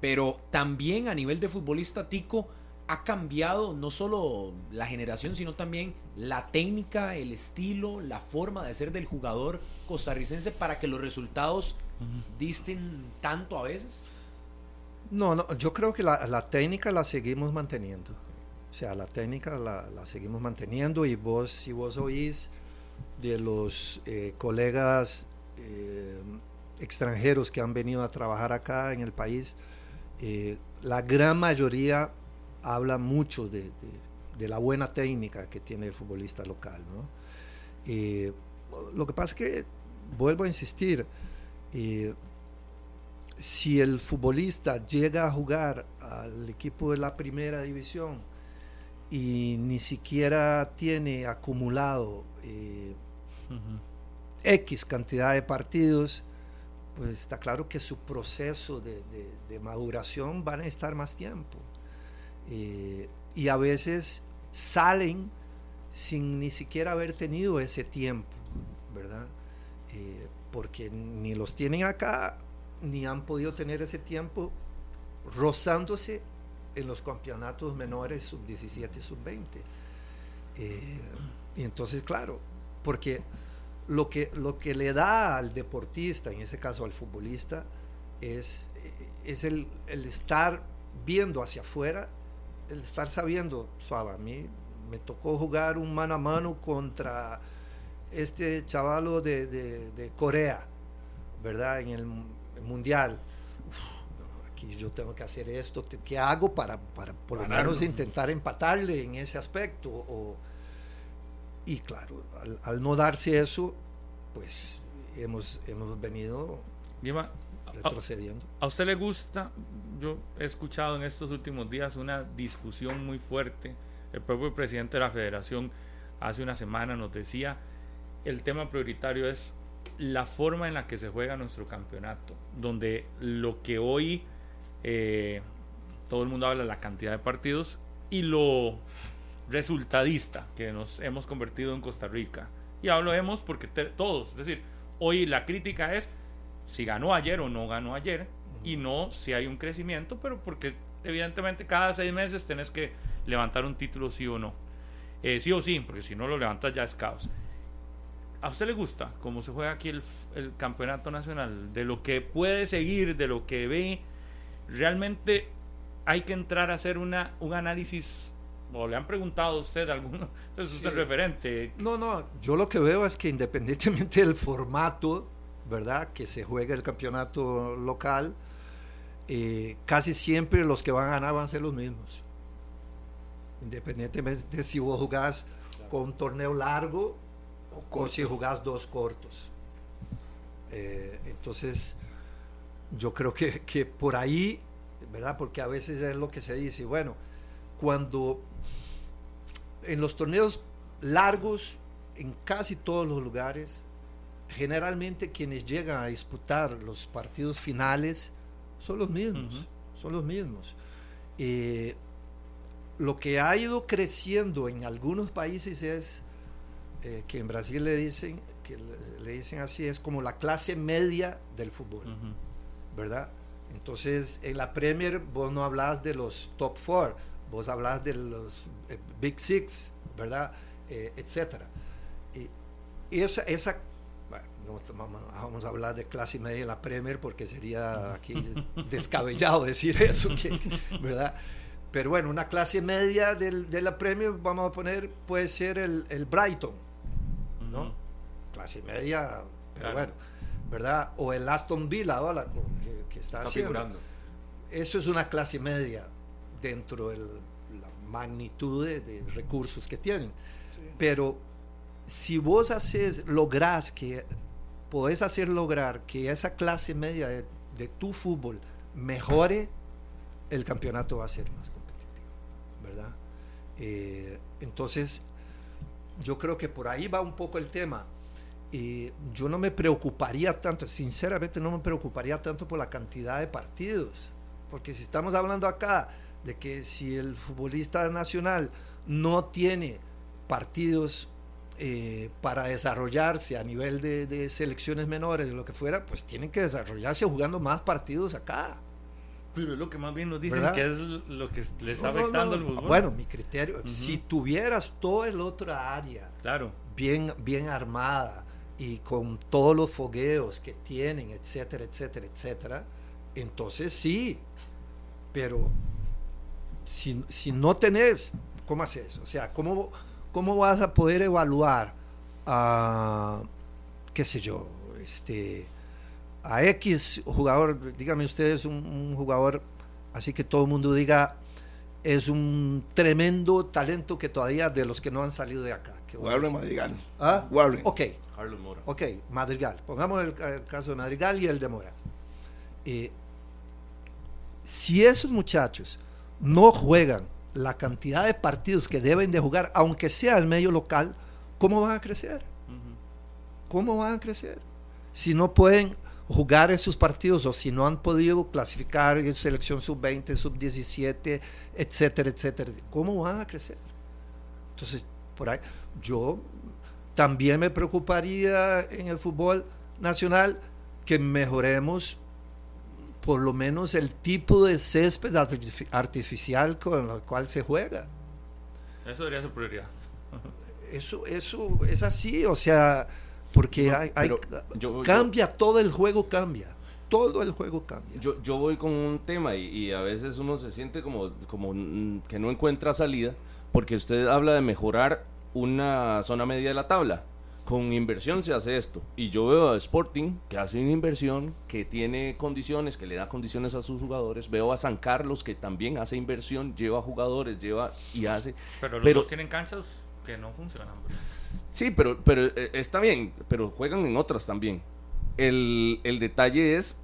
pero también a nivel de futbolista tico ha cambiado no solo la generación, sino también la técnica, el estilo, la forma de ser del jugador costarricense para que los resultados disten tanto a veces? No, no, yo creo que la, técnica la seguimos manteniendo. O sea, la técnica la, seguimos manteniendo y vos, si vos oís de los eh, colegas eh, extranjeros que han venido a trabajar acá en el país, eh, la gran mayoría habla mucho de, la buena técnica que tiene el futbolista local. ¿no? Lo que pasa es que, vuelvo a insistir, si el futbolista llega a jugar al equipo de la primera división y ni siquiera tiene acumulado eh, X cantidad de partidos, pues está claro que su proceso de, de maduración va a necesitar más tiempo. Eh, y a veces salen sin ni siquiera haber tenido ese tiempo, ¿verdad? Eh, porque ni los tienen acá, ni han podido tener ese tiempo rozándose en los campeonatos menores sub-17 y sub-20. Eh, y entonces, claro, porque lo que, lo que le da al deportista, en ese caso al futbolista, es, es el, el estar viendo hacia afuera el estar sabiendo, suave, a mí me tocó jugar un mano a mano contra este chavalo de, Corea, ¿verdad? En el, Mundial. aquí yo tengo que hacer esto, ¿qué hago para, para por lo menos intentar empatarle en ese aspecto? y claro, al, no darse eso, pues hemos, hemos venido retrocediendo. A, usted le gusta? Yo he escuchado en estos últimos días una discusión muy fuerte. El propio presidente de la federación hace una semana nos decía, el tema prioritario es la forma en la que se juega nuestro campeonato, donde lo que hoy eh, todo el mundo habla de la cantidad de partidos y lo resultadista que nos hemos convertido en Costa Rica. Y hablo hemos porque todos, es decir, hoy la crítica es si ganó ayer o no ganó ayer y no si hay un crecimiento, pero porque evidentemente cada seis meses tenés que levantar un título sí o no. Eh, sí o sí, porque si no lo levantas ya es caos. ¿A usted le gusta cómo se juega aquí el, el, campeonato nacional? De lo que puede seguir, de lo que ve. Realmente hay que entrar a hacer una, un análisis. ¿O le han preguntado a usted alguno? (laughs) Entonces, usted es referente. No, no. Yo lo que veo es que independientemente del formato, ¿verdad? Que se juegue el campeonato local, eh, casi siempre los que van a ganar van a ser los mismos. Independientemente de si vos jugás con un torneo largo si jugás dos cortos. Eh, entonces, yo creo que, que, por ahí, ¿verdad? Porque a veces es lo que se dice, bueno, cuando en los torneos largos, en casi todos los lugares, generalmente quienes llegan a disputar los partidos finales son los mismos, son los mismos. Eh, lo que ha ido creciendo en algunos países es eh, que en Brasil le dicen, que le, dicen así, es como la clase media del fútbol, ¿verdad? Entonces, en la Premier vos no hablas de los top four, vos hablas de los eh, Big Six, ¿verdad? Eh, etcétera. Y esa, esa bueno, no vamos a hablar de clase media en la Premier porque sería aquí descabellado decir eso, ¿verdad? Pero bueno, una clase media del, de la Premier, vamos a poner, puede ser el, el Brighton, ¿no? Clase media, pero bueno, ¿verdad? O el Aston Villa, que, está, figurando. Eso es una clase media dentro de la magnitud de, recursos que tienen. Pero si vos haces, lográs que, podés hacer lograr que esa clase media de, tu fútbol mejore, el campeonato va a ser más competitivo, ¿verdad? Eh, entonces, yo creo que por ahí va un poco el tema. y yo no me preocuparía tanto, sinceramente no me preocuparía tanto por la cantidad de partidos, porque si estamos hablando acá de que si el futbolista nacional no tiene partidos eh, para desarrollarse a nivel de, de, selecciones menores, de lo que fuera, pues tienen que desarrollarse jugando más partidos acá. Pero es lo que más bien nos dicen que es lo que le está afectando al fútbol. Bueno, mi criterio, si tuvieras todo el otro área claro. bien, bien armada y con todos los fogueos que tienen, etcétera, etcétera, etcétera, entonces sí, pero si, si no tenés, ¿cómo haces? O sea, ¿cómo, cómo vas a poder evaluar a, qué sé yo, este a X jugador, dígame ustedes un, jugador así que todo el mundo diga es un tremendo talento que todavía de los que no han salido de acá. Warren Madrigal. ¿Ah? Warren. Ok. Carlos Mora. Ok, Madrigal. Pongamos el, caso de Madrigal y el de Mora. Eh, si esos muchachos no juegan la cantidad de partidos que deben de jugar, aunque sea el medio local, ¿cómo van a crecer? ¿Cómo van a crecer? Si no pueden jugar esos partidos o si no han podido clasificar en selección sub-20, sub-17, etcétera, etcétera, ¿cómo van a crecer? Entonces, por ahí, yo también me preocuparía en el fútbol nacional que mejoremos por lo menos el tipo de césped artificial con el cual se juega. Eso debería ser prioridad. Eso, eso es así, o sea, porque hay, cambia, todo el juego cambia. Todo el juego cambia. Yo, yo voy con un tema y, a veces uno se siente como, como que no encuentra salida, porque usted habla de mejorar una zona media de la tabla. Con inversión se hace esto. Y yo veo a Sporting que hace una inversión, que tiene condiciones, que le da condiciones a sus jugadores. Veo a San Carlos que también hace inversión, lleva jugadores, lleva y hace. Pero los dos tienen canchas que no funcionan. Sí, pero, pero eh, está bien, pero juegan en otras también. el, el detalle es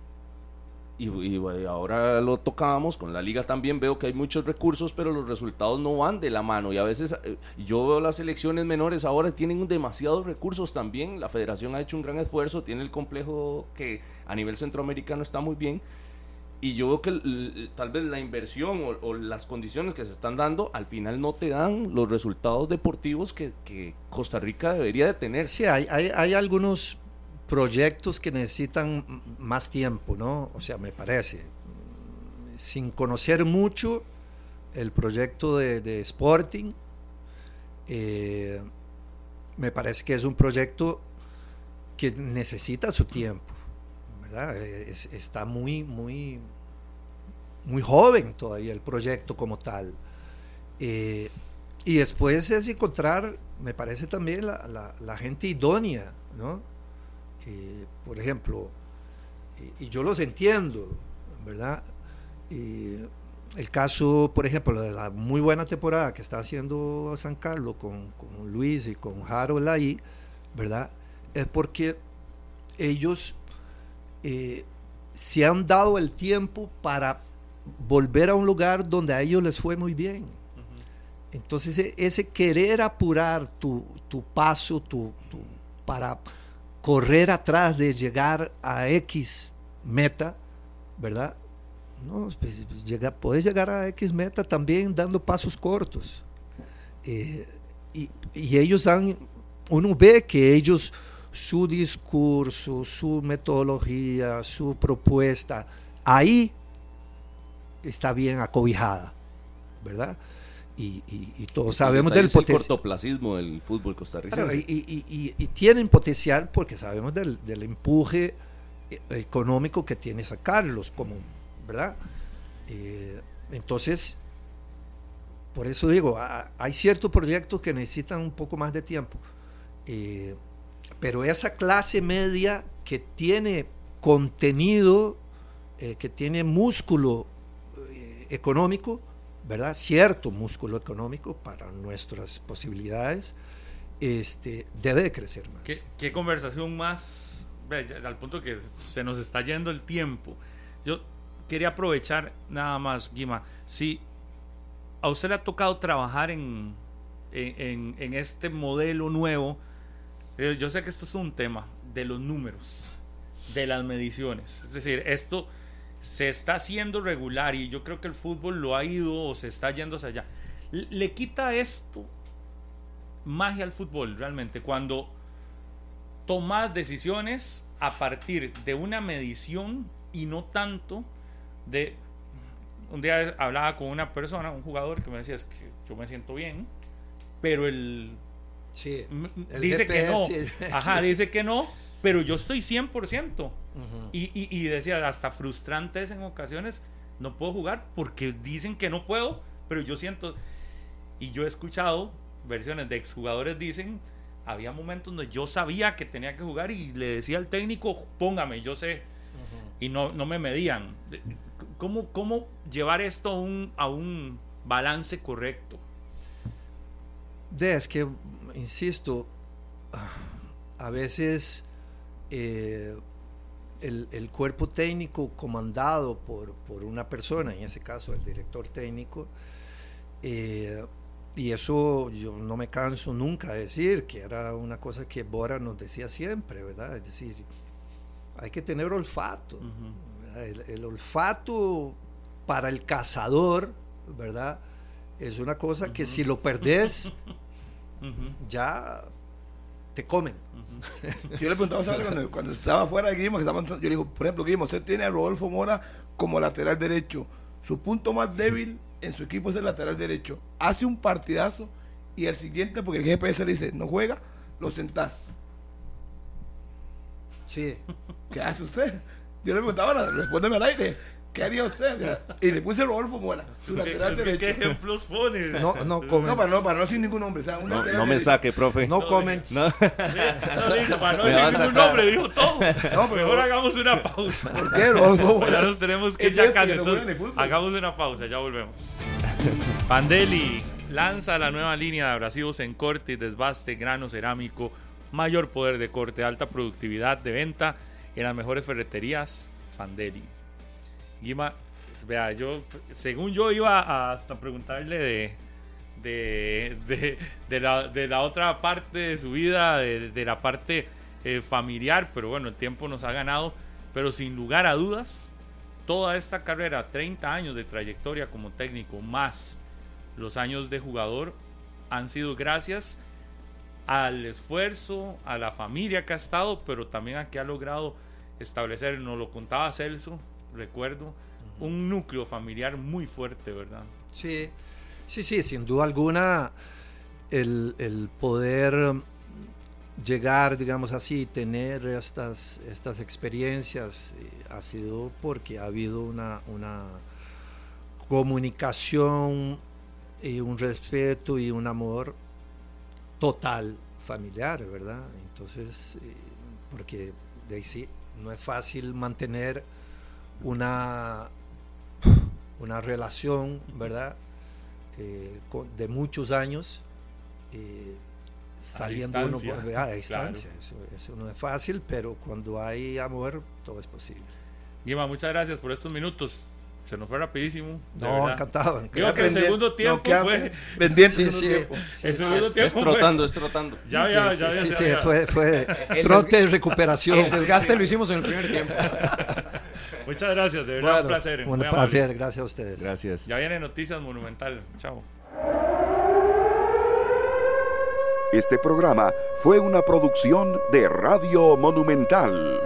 y, ahora lo tocábamos con la liga también veo que hay muchos recursos pero los resultados no van de la mano y a veces eh, yo veo las selecciones menores ahora tienen demasiados recursos también la federación ha hecho un gran esfuerzo tiene el complejo que a nivel centroamericano está muy bien y yo veo que tal vez la inversión o, las condiciones que se están dando al final no te dan los resultados deportivos que, Costa Rica debería de tener. Sí, hay, hay, hay algunos proyectos que necesitan más tiempo, ¿no? O sea, me parece. Sin conocer mucho el proyecto de, Sporting, eh, me parece que es un proyecto que necesita su tiempo, ¿verdad? está muy, muy, muy joven todavía el proyecto como tal. Eh, y después es encontrar, me parece también la, la gente idónea, ¿no? Eh, por ejemplo, y, yo los entiendo, ¿verdad? el caso, por ejemplo, de la muy buena temporada que está haciendo San Carlos con, Luis y con Harold ahí, ¿verdad? Es porque ellos eh, se han dado el tiempo para volver a un lugar donde a ellos les fue muy bien. Entonces, e, ese querer apurar tu, paso tu, para correr atrás de llegar a X meta, ¿verdad? No, pues, llega, puedes llegar a X meta también dando pasos cortos. Eh, y, ellos han, uno ve que ellos, su discurso, su metodología, su propuesta, ahí está bien acobijada, ¿verdad? y, todos sabemos del potencial. cortoplacismo del fútbol costarricense. y, tienen potencial porque sabemos del, empuje eh, económico que tiene San Carlos, como, ¿verdad? Eh, entonces, por eso digo, hay ciertos proyectos que necesitan un poco más de tiempo. Eh, pero esa clase media que tiene contenido, que tiene músculo económico, ¿verdad? Cierto músculo económico para nuestras posibilidades, este, debe de crecer más. ¿Qué, conversación más, al punto que se nos está yendo el tiempo? Yo quería aprovechar nada más, Guima, si a usted le ha tocado trabajar en, en, este modelo nuevo, eh, yo sé que esto es un tema de los números, de las mediciones, es decir, esto se está haciendo regular y yo creo que el fútbol lo ha ido o se está yendo hacia allá. Le quita esto magia al fútbol realmente cuando tomas decisiones a partir de una medición y no tanto de un día hablaba con una persona, un jugador que me decía es que yo me siento bien, pero el, sí, dice que no. (laughs) Ajá, dice que no pero yo estoy 100%. y, y, decía, hasta frustrante es en ocasiones, no puedo jugar porque dicen que no puedo, pero yo siento, y yo he escuchado versiones de exjugadores dicen, había momentos donde yo sabía que tenía que jugar y le decía al técnico, póngame, yo sé, y no, no me medían. ¿Cómo, cómo llevar esto a un, a un balance correcto? De, es que, insisto, a veces eh, el, cuerpo técnico comandado por, por, una persona, en ese caso el director técnico, eh, y eso yo no me canso nunca de decir, que era una cosa que Bora nos decía siempre, ¿verdad? Es decir, hay que tener olfato. el, olfato para el cazador, ¿verdad? Es una cosa que si lo perdés, (laughs) ya te comen. (laughs) Yo le preguntaba cuando, cuando, estaba fuera de Guimo, que yo le digo, por ejemplo, Guimo, usted tiene a Rodolfo Mora como lateral derecho. Su punto más débil en su equipo es el lateral derecho. Hace un partidazo y el siguiente, porque el GPS le dice, no juega, lo sentás. Sí. ¿Qué hace usted? Yo le preguntaba, respóndeme al aire. ¿Qué haría usted? Y le puse Rodolfo Mola, su lateral derecho. ¿Qué ejemplos pone? No, no (laughs) comments. No, para no, para no sin ningún nombre. O sea, un no, no me saque, profe. No, comments. No, no dice, para no sin (laughs) ningún nombre, dijo todo. (laughs) No, pero Mejor hagamos una pausa. ¿Por qué, Rodolfo Ya nos tenemos que ir ya casi. Entonces, hagamos una pausa, ya volvemos. Pandeli lanza la nueva línea de abrasivos en corte y desbaste, grano cerámico, mayor poder de corte, alta productividad de venta en las mejores ferreterías Fandeli. Guima, pues, vea, yo, según yo iba hasta preguntarle de, de, de, la, de, la, otra parte de su vida, de, la parte eh, familiar, pero bueno, el tiempo nos ha ganado, pero sin lugar a dudas, toda esta carrera, 30 años de trayectoria como técnico, más los años de jugador, han sido gracias al esfuerzo, a la familia que ha estado, pero también a que ha logrado establecer, nos lo contaba Celso, recuerdo, un núcleo familiar muy fuerte, ¿verdad? Sí, sí, sí, sin duda alguna, el, el poder llegar, digamos así, tener estas, estas experiencias eh, ha sido porque ha habido una, una comunicación y un respeto y un amor total familiar, ¿verdad? Entonces, eh, porque de ahí sí, no es fácil mantener una, una relación, ¿verdad? Eh, de muchos años, eh, saliendo uno a distancia. Eso, no es fácil, pero cuando hay amor, todo es posible. Guima, muchas gracias por estos minutos se nos fue rapidísimo. No, encantado. Creo que el segundo tiempo fue. Pendiente. Sí, el segundo tiempo. Es trotando, es trotando. Ya, ya, ya. Sí, sí, fue, fue trote y recuperación. El desgaste lo hicimos en el primer tiempo. (laughs) Muchas gracias, de verdad, un placer. Un placer, gracias a ustedes. Gracias. Ya viene Noticias Monumental. Chao. Este programa fue una producción de Radio Monumental.